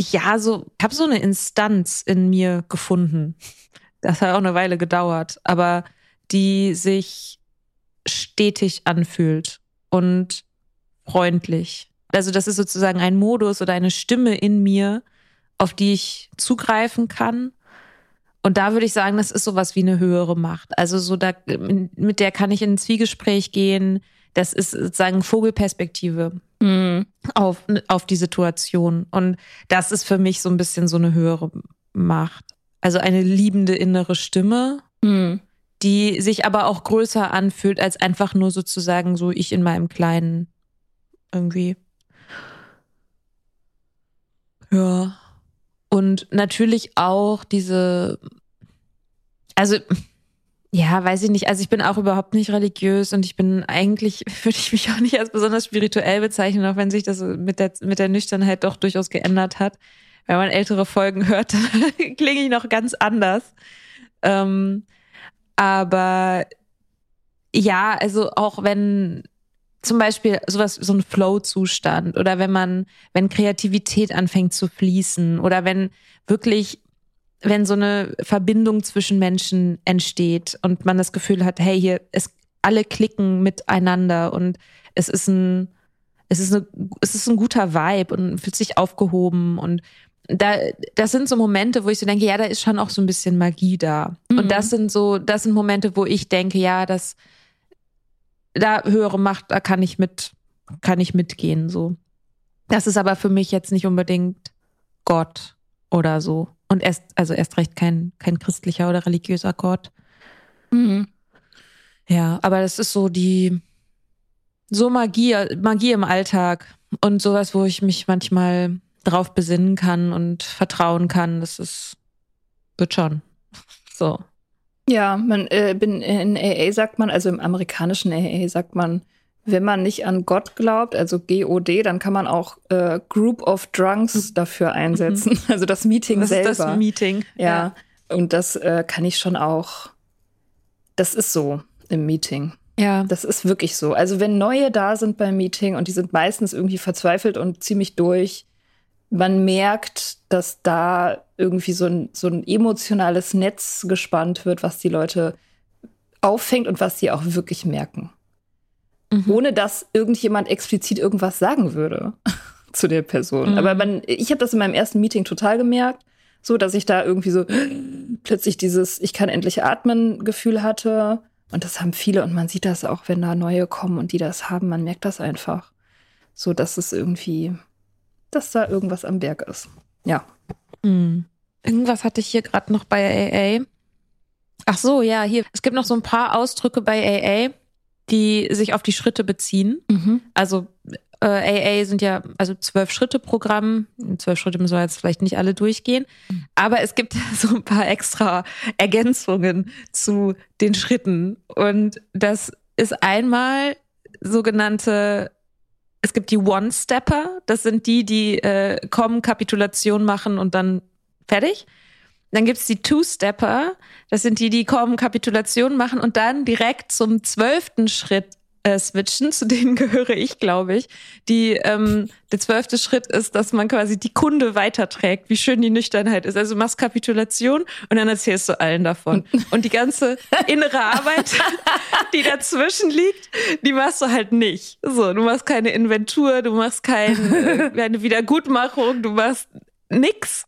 Ja, so, ich habe so eine Instanz in mir gefunden. Das hat auch eine Weile gedauert, aber die sich stetig anfühlt und freundlich. Also das ist sozusagen ein Modus oder eine Stimme in mir, auf die ich zugreifen kann. Und da würde ich sagen, das ist sowas wie eine höhere Macht. Also so da, mit der kann ich in ein Zwiegespräch gehen. Das ist sozusagen Vogelperspektive auf, auf die Situation. Und das ist für mich so ein bisschen so eine höhere Macht. Also eine liebende innere Stimme, Mhm. die sich aber auch größer anfühlt als einfach nur sozusagen so ich in meinem Kleinen irgendwie. Ja. Und natürlich auch diese, also ja, weiß ich nicht. Also ich bin auch überhaupt nicht religiös und ich bin eigentlich, (laughs) würde ich mich auch nicht als besonders spirituell bezeichnen, auch wenn sich das mit der, mit der Nüchternheit doch durchaus geändert hat. Wenn man ältere Folgen hört, (laughs) klinge ich noch ganz anders. Ähm, aber ja, also auch wenn zum Beispiel sowas, so ein Flow-Zustand oder wenn man, wenn Kreativität anfängt zu fließen oder wenn wirklich wenn so eine Verbindung zwischen Menschen entsteht und man das Gefühl hat, hey, hier ist alle klicken miteinander und es ist ein, es ist eine, es ist ein guter Vibe und fühlt sich aufgehoben und da, das sind so Momente, wo ich so denke, ja, da ist schon auch so ein bisschen Magie da. Mhm. Und das sind so, das sind Momente, wo ich denke, ja, das, da höhere Macht, da kann ich mit, kann ich mitgehen, so. Das ist aber für mich jetzt nicht unbedingt Gott oder so. Und erst, also erst recht kein, kein christlicher oder religiöser Gott. Mhm. Ja, aber das ist so die, so Magie, Magie im Alltag und sowas, wo ich mich manchmal drauf besinnen kann und vertrauen kann. Das ist, wird schon. (laughs) So. Ja, man äh, bin in AA sagt man, also im amerikanischen AA sagt man, wenn man nicht an Gott glaubt, also GOD, dann kann man auch äh, Group of Drunks dafür einsetzen. Mhm. (laughs) Also das Meeting Was selber. Ist das Meeting. Ja. ja. Und das äh, kann ich schon auch. Das ist so im Meeting. Ja. Das ist wirklich so. Also wenn neue da sind beim Meeting und die sind meistens irgendwie verzweifelt und ziemlich durch, man merkt, dass da irgendwie so ein, so ein emotionales Netz gespannt wird, was die Leute auffängt und was sie auch wirklich merken. Mhm. Ohne dass irgendjemand explizit irgendwas sagen würde (laughs) zu der Person. Mhm. Aber man, ich habe das in meinem ersten Meeting total gemerkt, so dass ich da irgendwie so (gasps) plötzlich dieses Ich kann endlich atmen Gefühl hatte. Und das haben viele und man sieht das auch, wenn da neue kommen und die das haben, man merkt das einfach. So dass es irgendwie, dass da irgendwas am Werk ist. Ja. Mhm. Irgendwas hatte ich hier gerade noch bei AA. Ach so, ja, hier. Es gibt noch so ein paar Ausdrücke bei AA die sich auf die Schritte beziehen. Mhm. Also äh, AA sind ja also zwölf Schritte Programm. Zwölf Schritte müssen wir jetzt vielleicht nicht alle durchgehen, mhm. aber es gibt (laughs) so ein paar extra Ergänzungen zu den Schritten und das ist einmal sogenannte es gibt die One-Stepper, das sind die, die äh, kommen, Kapitulation machen und dann fertig. Dann gibt's die Two-Stepper, das sind die, die kommen, Kapitulation machen und dann direkt zum zwölften Schritt äh, switchen. (laughs) Zu denen gehöre ich, glaube ich. Die, ähm, der zwölfte Schritt ist, dass man quasi die Kunde weiterträgt, wie schön die Nüchternheit ist. Also du machst Kapitulation und dann erzählst du allen davon. (laughs) Und die ganze innere Arbeit, (laughs) die dazwischen liegt, die machst du halt nicht. So, du machst keine Inventur, du machst keine, äh, eine Wiedergutmachung, du machst nix.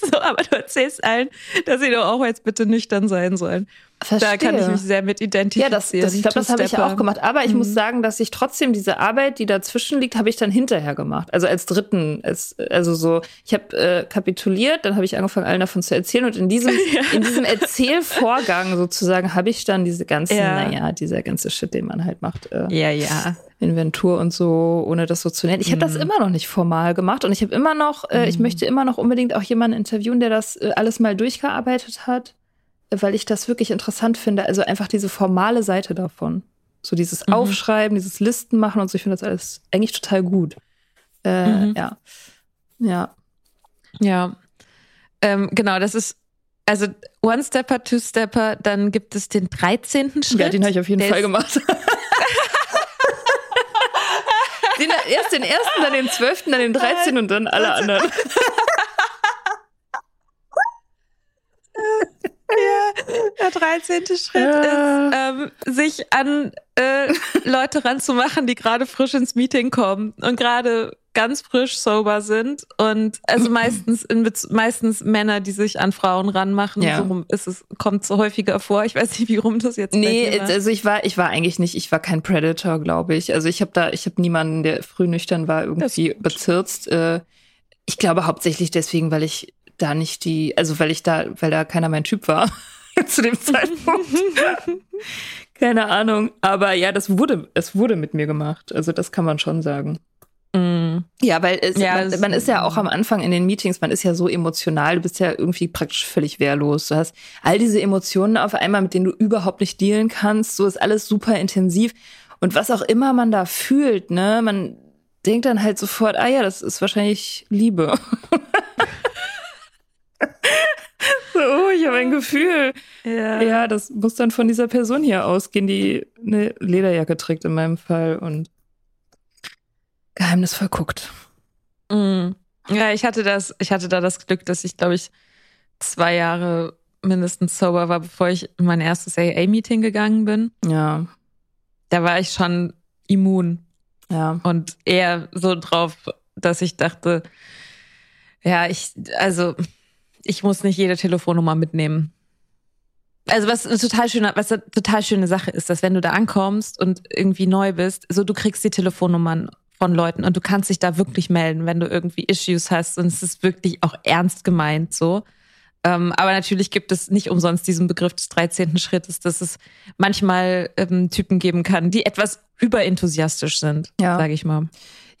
so, aber du erzählst allen, dass sie doch auch jetzt bitte nüchtern sein sollen. Verstehe. Da kann ich mich sehr mit identifizieren. Ja, das, das ich glaube, das habe ich ja auch gemacht. Aber ich mhm. muss sagen, dass ich trotzdem diese Arbeit, die dazwischen liegt, habe ich dann hinterher gemacht. Also als dritten, als, also so, ich habe äh, kapituliert, dann habe ich angefangen, allen davon zu erzählen und in diesem, (laughs) ja. in diesem Erzählvorgang sozusagen habe ich dann diese ganzen, ja. naja, dieser ganze Shit, den man halt macht. Äh, ja, ja. Inventur und so, ohne das so zu nennen. Ich habe das mhm. immer noch nicht formal gemacht und ich habe immer noch, äh, ich mhm. möchte immer noch unbedingt auch jemanden interviewen, der das äh, alles mal durchgearbeitet hat weil ich das wirklich interessant finde. Also einfach diese formale Seite davon. So dieses mhm. Aufschreiben, dieses Listen machen und so. Ich finde das alles eigentlich total gut. Äh, mhm. Ja. Ja. Ja. Ähm, genau, das ist also One-Stepper, Two-Stepper, dann gibt es den 13. Schritt. Ja, den habe ich auf jeden Fall gemacht. (laughs) den, erst den ersten, dann den zwölften, dann den 13. und dann alle anderen. (laughs) Ja, der 13. Schritt ja. ist, ähm, sich an äh, Leute ranzumachen, die gerade frisch ins Meeting kommen und gerade ganz frisch sober sind und also (clears throat) meistens in, meistens Männer, die sich an Frauen ranmachen. Ja. So ist es kommt so häufiger vor. Ich weiß nicht, wie rum das jetzt. Nee, also ich war ich war eigentlich nicht. Ich war kein Predator, glaube ich. Also ich habe da ich habe niemanden, der früh nüchtern war, irgendwie bezirzt. Äh, ich glaube hauptsächlich deswegen, weil ich da nicht die, also weil ich da, weil da keiner mein Typ war (laughs) zu dem Zeitpunkt. (laughs) Keine Ahnung. Aber ja, das wurde, es wurde mit mir gemacht. Also das kann man schon sagen. Mm. Ja, weil es, ja, man, man, ist ja auch am Anfang in den Meetings, man ist ja so emotional, du bist ja irgendwie praktisch völlig wehrlos. Du hast all diese Emotionen auf einmal, mit denen du überhaupt nicht dealen kannst. So ist alles super intensiv. Und was auch immer man da fühlt, ne, man denkt dann halt sofort, ah ja, das ist wahrscheinlich Liebe. (laughs) so, oh, ich habe ein Gefühl. Ja. ja, das muss dann von dieser Person hier ausgehen, die eine Lederjacke trägt in meinem Fall und geheimnisvoll guckt. Mm. Ja, ich hatte das, ich hatte da das Glück, dass ich, glaube ich, zwei Jahre mindestens sober war, bevor ich in mein erstes AA-Meeting gegangen bin. Ja. Da war ich schon immun. Ja. Und eher so drauf, dass ich dachte, Ja, ich, also, ich muss nicht jede Telefonnummer mitnehmen. Also was eine total schöne, was eine total schöne Sache ist, dass wenn du da ankommst und irgendwie neu bist, so du kriegst die Telefonnummern von Leuten und du kannst dich da wirklich melden, wenn du irgendwie Issues hast und es ist wirklich auch ernst gemeint so. Ähm, aber natürlich gibt es nicht umsonst diesen Begriff des 13. Schrittes, dass es manchmal ähm, Typen geben kann, die etwas überenthusiastisch sind, ja. sage ich mal.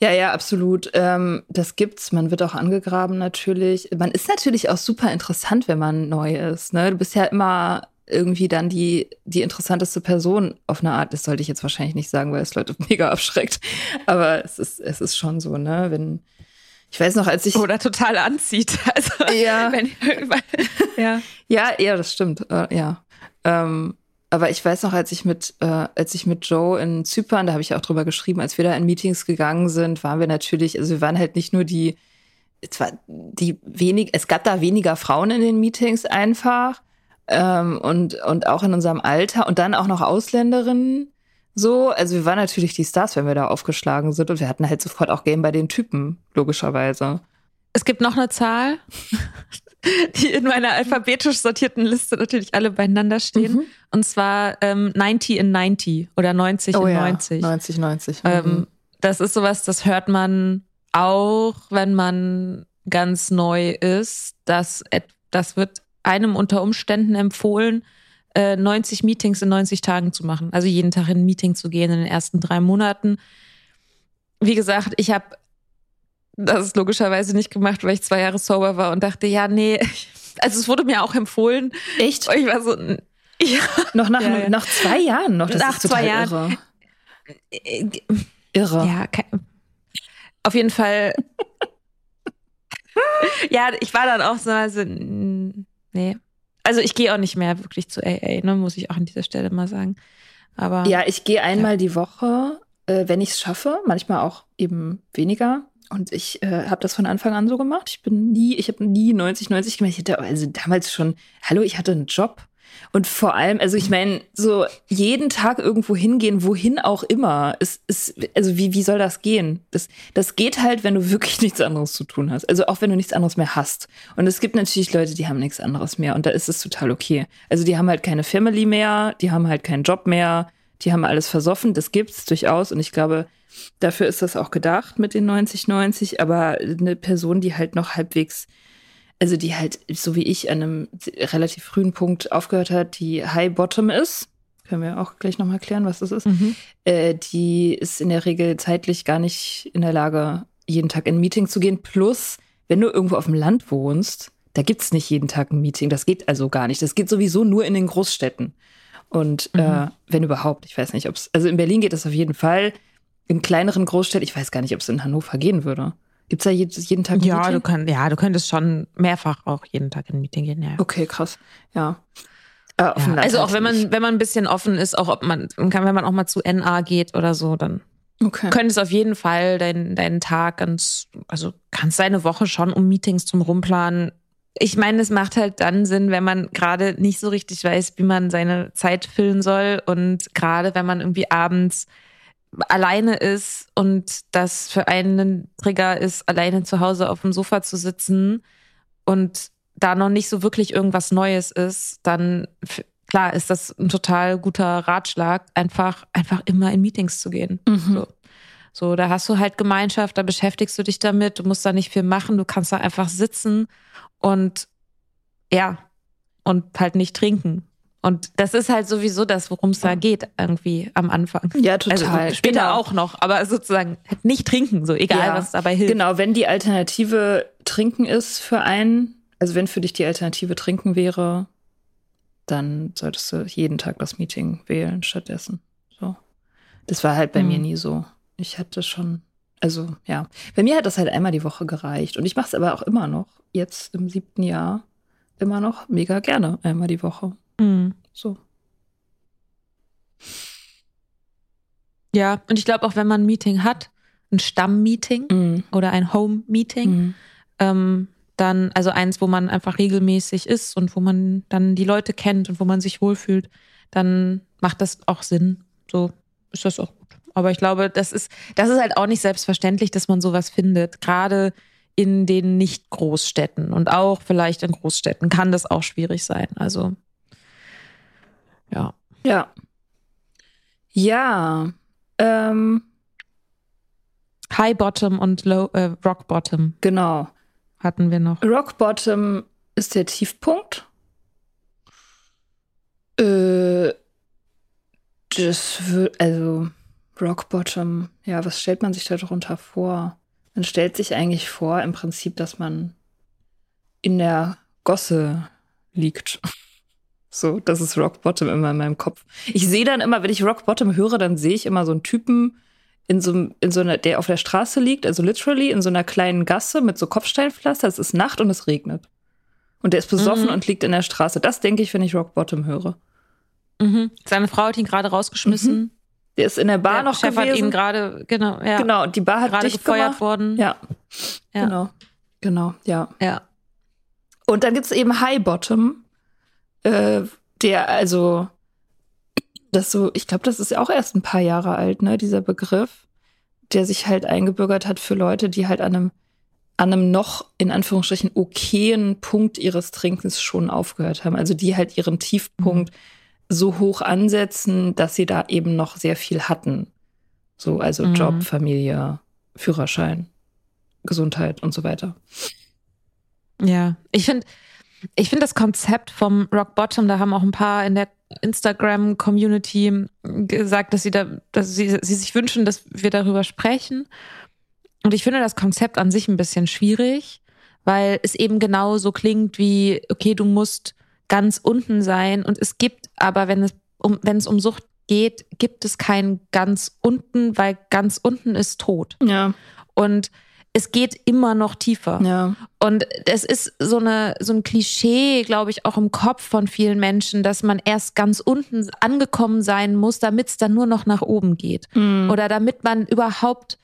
Ja, ja, absolut. Ähm, das gibt's. Man wird auch angegraben natürlich. Man ist natürlich auch super interessant, wenn man neu ist. Ne? Du bist ja immer irgendwie dann die, die interessanteste Person auf eine Art. Das sollte ich jetzt wahrscheinlich nicht sagen, weil es Leute (laughs) mega abschreckt. Aber es ist, es ist schon so, ne? Wenn, ich weiß noch, als ich. Oder total anzieht. (laughs) Also, ja. Wenn, (laughs) ja. ja, ja, das stimmt. Äh, ja. Ähm, aber ich weiß noch, als ich mit, äh, als ich mit Joe in Zypern, da habe ich auch drüber geschrieben, als wir da in Meetings gegangen sind, waren wir natürlich, also wir waren halt nicht nur die, zwar die wenig, es gab da weniger Frauen in den Meetings einfach ähm, und und auch in unserem Alter und dann auch noch Ausländerinnen so, also wir waren natürlich die Stars, wenn wir da aufgeschlagen sind und wir hatten halt sofort auch Game bei den Typen, logischerweise. Es gibt noch eine Zahl, (laughs) die in meiner alphabetisch sortierten Liste natürlich alle beieinander stehen. Mhm. Und zwar ähm, 90 in 90 oder 90 oh in ja. 90. 90, 90. Mhm. Ähm, das ist sowas, das hört man auch, wenn man ganz neu ist. Das, das wird einem unter Umständen empfohlen, 90 äh, Meetings in 90 Tagen zu machen. Also jeden Tag in ein Meeting zu gehen in den ersten drei Monaten. Wie gesagt, ich habe das ist logischerweise nicht gemacht, weil ich zwei Jahre sober war und dachte, ja, nee. (laughs) Also es wurde mir auch empfohlen. Echt? Und ich war so, ja. Noch nach, ja, ja. nach zwei Jahren noch. Das nach ist zwei Jahren. Irre. irre. Ja, kein, auf jeden Fall. (laughs) ja, ich war dann auch so, also, nee. Also ich gehe auch nicht mehr wirklich zu AA, ne, muss ich auch an dieser Stelle mal sagen. Aber ja, ich gehe einmal ja. die Woche, äh, wenn ich es schaffe, manchmal auch eben weniger. Und ich äh, habe das von Anfang an so gemacht. Ich bin nie, ich habe nie 90, 90 gemacht. Ich hatte also damals schon, hallo, ich hatte einen Job. Und vor allem, also ich meine, so jeden Tag irgendwo hingehen, wohin auch immer, ist, ist also wie, wie soll das gehen? Das, das geht halt, wenn du wirklich (laughs) nichts anderes zu tun hast. Also auch wenn du nichts anderes mehr hast. Und es gibt natürlich Leute, die haben nichts anderes mehr und da ist es total okay. Also die haben halt keine Family mehr, die haben halt keinen Job mehr, die haben alles versoffen, das gibt's durchaus und ich glaube, dafür ist das auch gedacht mit den 90-90, aber eine Person, die halt noch halbwegs also die halt, so wie ich, an einem relativ frühen Punkt aufgehört hat, die High Bottom ist. Können wir auch gleich nochmal klären, was das ist. Mhm. Äh, die ist in der Regel zeitlich gar nicht in der Lage, jeden Tag in ein Meeting zu gehen. Plus, wenn du irgendwo auf dem Land wohnst, da gibt's nicht jeden Tag ein Meeting. Das geht also gar nicht. Das geht sowieso nur in den Großstädten. Und äh, mhm. äh, wenn überhaupt, ich weiß nicht, ob es, also in Berlin geht das auf jeden Fall. In kleineren Großstädten, ich weiß gar nicht, ob es in Hannover gehen würde. Gibt es da jeden Tag ein ja, Meeting? Du kann, ja, du könntest schon mehrfach auch jeden Tag in ein Meeting gehen, ja. Okay, krass. Ja. Äh, ja also auch wenn man, wenn man ein bisschen offen ist, auch ob man, kann, wenn man auch mal zu NA geht oder so, dann okay. könntest auf jeden Fall deinen, deinen Tag ganz, also kannst deine Woche schon um Meetings zum Rumplanen. Ich meine, es macht halt dann Sinn, wenn man gerade nicht so richtig weiß, wie man seine Zeit füllen soll und gerade wenn man irgendwie abends alleine ist und das für einen Trigger ist, alleine zu Hause auf dem Sofa zu sitzen und da noch nicht so wirklich irgendwas Neues ist, dann klar ist das ein total guter Ratschlag, einfach, einfach immer in Meetings zu gehen. Mhm. So. So, da hast du halt Gemeinschaft, da beschäftigst du dich damit, du musst da nicht viel machen, du kannst da einfach sitzen und ja, und halt nicht trinken. Und das ist halt sowieso das, worum es da geht, irgendwie am Anfang. Ja, total. Also später genau. auch noch, aber sozusagen nicht trinken, so egal, ja. was dabei hilft. Genau, wenn die Alternative Trinken ist für einen, also wenn für dich die Alternative Trinken wäre, dann solltest du jeden Tag das Meeting wählen stattdessen. So. Das war halt bei mhm. mir nie so. Ich hatte schon, also ja, bei mir hat das halt einmal die Woche gereicht. Und ich mache es aber auch immer noch, jetzt im siebten Jahr, immer noch mega gerne einmal die Woche. Mhm. So. Ja, und ich glaube auch, wenn man ein Meeting hat, ein Stammmeeting mhm. oder ein Home-Meeting, mhm. ähm, dann, also eins, wo man einfach regelmäßig ist und wo man dann die Leute kennt und wo man sich wohlfühlt, dann macht das auch Sinn. So ist das auch. Aber ich glaube, das ist, das ist halt auch nicht selbstverständlich, dass man sowas findet. Gerade in den Nicht-Großstädten und auch vielleicht in Großstädten kann das auch schwierig sein. Also, ja. Ja. Ja. Ähm, High Bottom und Low, äh, Rock Bottom genau. hatten wir noch. Rock Bottom ist der Tiefpunkt. Äh, das wird, also Rock Bottom, ja, was stellt man sich da drunter vor? Man stellt sich eigentlich vor, im Prinzip, dass man in der Gosse liegt. (laughs) So, das ist Rock Bottom immer in meinem Kopf. Ich sehe dann immer, wenn ich Rock Bottom höre, dann sehe ich immer so einen Typen in so, in so einer, der auf der Straße liegt, also literally in so einer kleinen Gasse mit so Kopfsteinpflaster. Es ist Nacht und es regnet. Und der ist besoffen Mhm. und liegt in der Straße. Das denke ich, wenn ich Rock Bottom höre. Mhm. Seine Frau hat ihn gerade rausgeschmissen. Der ist in der Bar Der noch Chef hat gewesen. ihn gerade, genau, ja, genau, die Bar hat gerade dicht gefeuert gemacht. worden. Ja, Ja. genau. Genau, ja. ja. Und dann gibt's eben High Bottom, äh, der also das so, ich glaube, das ist ja auch erst ein paar Jahre alt, ne, dieser Begriff, der sich halt eingebürgert hat für Leute, die halt an einem an einem noch in Anführungsstrichen okayen Punkt ihres Trinkens schon aufgehört haben. Also die halt ihren Tiefpunkt so hoch ansetzen, dass sie da eben noch sehr viel hatten. So, also Mhm. Job, Familie, Führerschein, Gesundheit und so weiter. Ja, ich finde, ich finde das Konzept vom Rock Bottom, da haben auch ein paar in der Instagram-Community gesagt, dass sie da, dass sie, sie sich wünschen, dass wir darüber sprechen. Und ich finde das Konzept an sich ein bisschen schwierig, weil es eben genau so klingt wie, okay, du musst ganz unten sein und es gibt aber, wenn es um, wenn es um Sucht geht, gibt es kein ganz unten, weil ganz unten ist tot. Ja, Und es geht immer noch tiefer. ja. Und es ist so eine so ein Klischee, glaube ich, auch im Kopf von vielen Menschen, dass man erst ganz unten angekommen sein muss, damit es dann nur noch nach oben geht Mhm. oder damit man überhaupt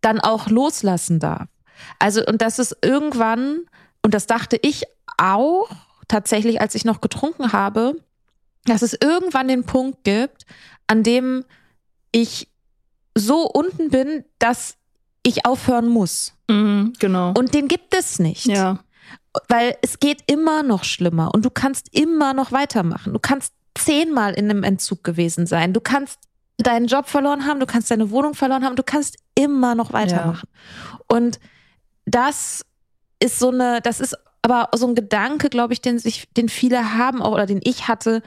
dann auch loslassen darf. Also und das ist irgendwann und das dachte ich auch tatsächlich, als ich noch getrunken habe, dass es irgendwann den Punkt gibt, an dem ich so unten bin, dass ich aufhören muss. Mhm, genau. Und den gibt es nicht. ja. Weil es geht immer noch schlimmer und du kannst immer noch weitermachen. Du kannst zehnmal in einem Entzug gewesen sein. Du kannst deinen Job verloren haben, du kannst deine Wohnung verloren haben, du kannst immer noch weitermachen. Und das ist so eine, das ist aber so ein Gedanke, glaube ich, den sich, den viele haben auch, oder den ich hatte,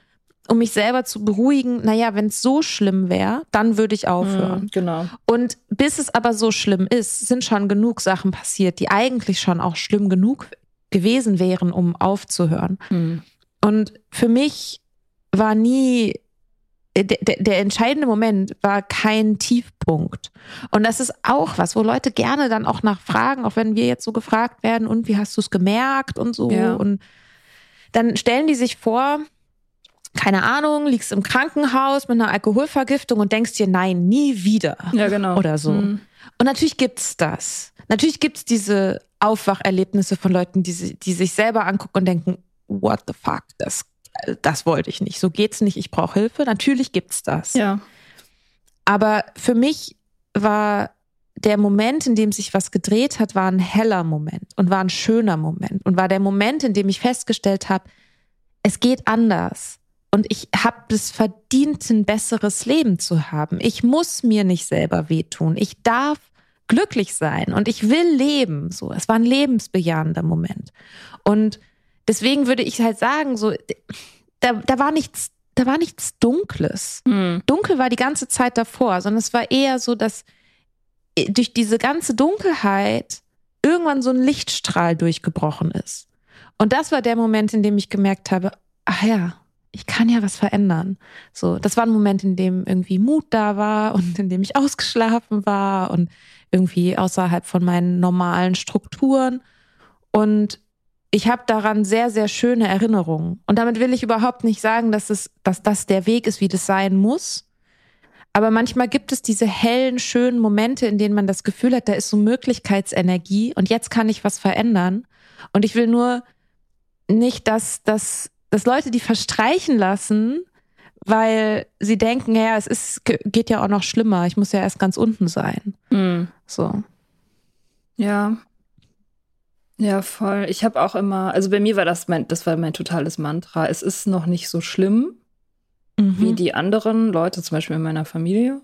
um mich selber zu beruhigen, naja, wenn es so schlimm wäre, dann würde ich aufhören. Mhm, genau. Und bis es aber so schlimm ist, sind schon genug Sachen passiert, die eigentlich schon auch schlimm genug gewesen wären, um aufzuhören. Mhm. Und für mich war nie, der, der, der entscheidende Moment war kein Tiefpunkt. Und das ist auch was, wo Leute gerne dann auch nachfragen, auch wenn wir jetzt so gefragt werden, und wie hast du es gemerkt und so. Ja. Und dann stellen die sich vor, keine Ahnung, liegst im Krankenhaus mit einer Alkoholvergiftung und denkst dir, nein, nie wieder. Ja, genau. Oder so. Mhm. Und natürlich gibt's das. Natürlich gibt's diese Aufwacherlebnisse von Leuten, die, die sich selber angucken und denken, what the fuck, das, das wollte ich nicht. So geht's nicht, ich brauche Hilfe. Natürlich gibt's das. Ja. Aber für mich war der Moment, in dem sich was gedreht hat, war ein heller Moment und war ein schöner Moment und war der Moment, in dem ich festgestellt habe, es geht anders. Und ich habe es verdient, ein besseres Leben zu haben. Ich muss mir nicht selber wehtun. Ich darf glücklich sein und ich will leben. So, es war ein lebensbejahender Moment. Und deswegen würde ich halt sagen, so, da, da war nichts, da war nichts Dunkles Mhm. dunkel war die ganze Zeit davor, sondern es war eher so, dass durch diese ganze Dunkelheit irgendwann so ein Lichtstrahl durchgebrochen ist. Und das war der Moment, in dem ich gemerkt habe, ach ja, ich kann ja was verändern. So, das war ein Moment, in dem irgendwie Mut da war (laughs) und in dem ich ausgeschlafen war und irgendwie außerhalb von meinen normalen Strukturen. Und ich habe daran sehr, sehr schöne Erinnerungen. Und damit will ich überhaupt nicht sagen, dass, es, dass das der Weg ist, wie das sein muss. Aber manchmal gibt es diese hellen, schönen Momente, in denen man das Gefühl hat, da ist so Möglichkeitsenergie und jetzt kann ich was verändern. Und ich will nur nicht, dass, dass, dass Leute die verstreichen lassen, weil sie denken, ja, es ist, geht ja auch noch schlimmer. Ich muss ja erst ganz unten sein. Mhm. So. Ja. Ja, voll. Ich habe auch immer, also bei mir war das mein, das war mein totales Mantra. Es ist noch nicht so schlimm Mhm. wie die anderen Leute, zum Beispiel in meiner Familie.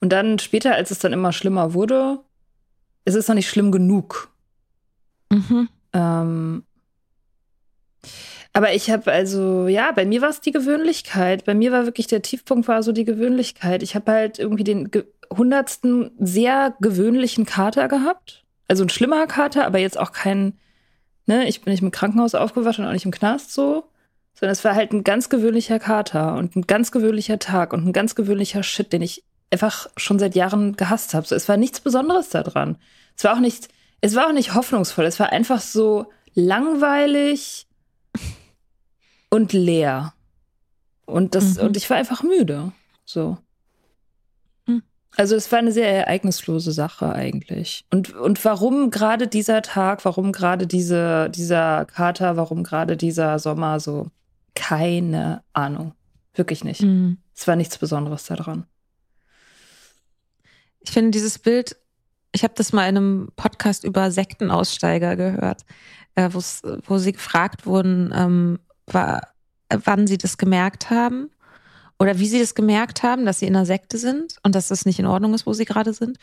Und dann später, als es dann immer schlimmer wurde, es ist noch nicht schlimm genug. Mhm. Ähm, aber ich habe also, ja, bei mir war es die Gewöhnlichkeit. Bei mir war wirklich der Tiefpunkt war so die Gewöhnlichkeit. Ich habe halt irgendwie den hundertsten sehr gewöhnlichen Kater gehabt. Also ein schlimmer Kater, aber jetzt auch kein, ne, ich bin nicht im Krankenhaus aufgewacht und auch nicht im Knast so. Sondern es war halt ein ganz gewöhnlicher Kater und ein ganz gewöhnlicher Tag und ein ganz gewöhnlicher Shit, den ich einfach schon seit Jahren gehasst habe. So, es war nichts Besonderes daran. Es war auch nicht, es war auch nicht hoffnungsvoll. Es war einfach so langweilig und leer. Und das, Mhm. und ich war einfach müde. So. Also es war eine sehr ereignislose Sache eigentlich. Und, und warum gerade dieser Tag, warum gerade diese, dieser Kater, warum gerade dieser Sommer so? Keine Ahnung. Wirklich nicht. Mhm. Es war nichts Besonderes daran. Ich finde dieses Bild, ich habe das mal in einem Podcast über Sektenaussteiger gehört, äh, wo sie gefragt wurden, ähm, wa- wann sie das gemerkt haben oder wie sie das gemerkt haben, dass sie in einer Sekte sind und dass das nicht in Ordnung ist, wo sie gerade sind.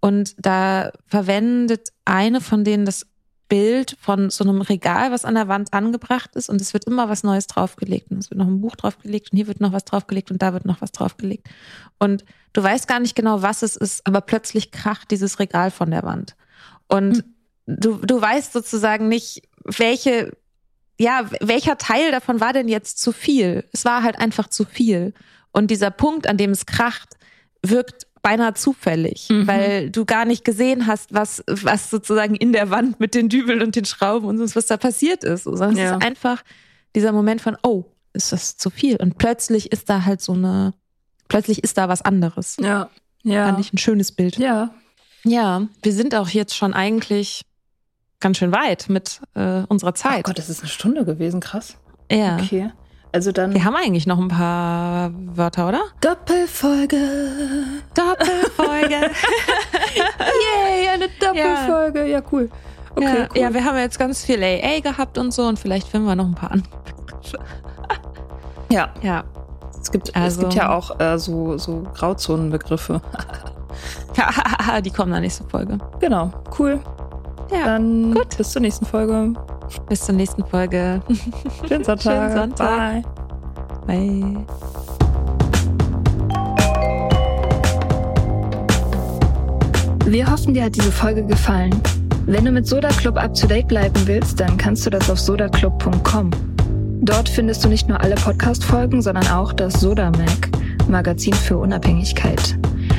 Und da verwendet eine von denen das Bild von so einem Regal, was an der Wand angebracht ist und es wird immer was Neues draufgelegt und es wird noch ein Buch draufgelegt und hier wird noch was draufgelegt und da wird noch was draufgelegt. Und du weißt gar nicht genau, was es ist, aber plötzlich kracht dieses Regal von der Wand. Und du, du weißt sozusagen nicht, welche, ja, welcher Teil davon war denn jetzt zu viel? Es war halt einfach zu viel. Und dieser Punkt, an dem es kracht, wirkt beinahe zufällig, Mhm. weil du gar nicht gesehen hast, was, was sozusagen in der Wand mit den Dübeln und den Schrauben und sonst was da passiert ist. Sondern Ja. es ist einfach dieser Moment von, oh, ist das zu viel? Und plötzlich ist da halt so eine, plötzlich ist da was anderes. Ja. Ja. Fand ich ein schönes Bild. ja. Ja, wir sind auch jetzt schon eigentlich ganz schön weit mit äh, unserer Oh Zeit. Gott, das ist eine Stunde gewesen, krass. ja. Okay. Also dann Wir haben eigentlich noch ein paar Wörter, oder? Doppelfolge. Doppelfolge. (laughs) Yay, eine Doppelfolge. Ja, cool. Okay, ja, cool. ja, wir haben jetzt ganz viel AA gehabt und so und vielleicht finden wir noch ein paar andere. ja. Ja. Es gibt, es Also- gibt ja auch äh, so, so Grauzonenbegriffe. (laughs) Die kommen in der nächsten Folge. genau, cool. Ja. Dann gut. bis zur nächsten Folge. Bis zur nächsten Folge. (laughs) Schönen Sonntag. Schönen Sonntag. Bye. Bye. Wir hoffen, dir hat diese Folge gefallen. Wenn du mit Soda Club up to date bleiben willst, dann kannst du das auf sodaclub.com. Dort findest du nicht nur alle Podcast-Folgen, sondern auch das Soda Mag, Magazin für Unabhängigkeit.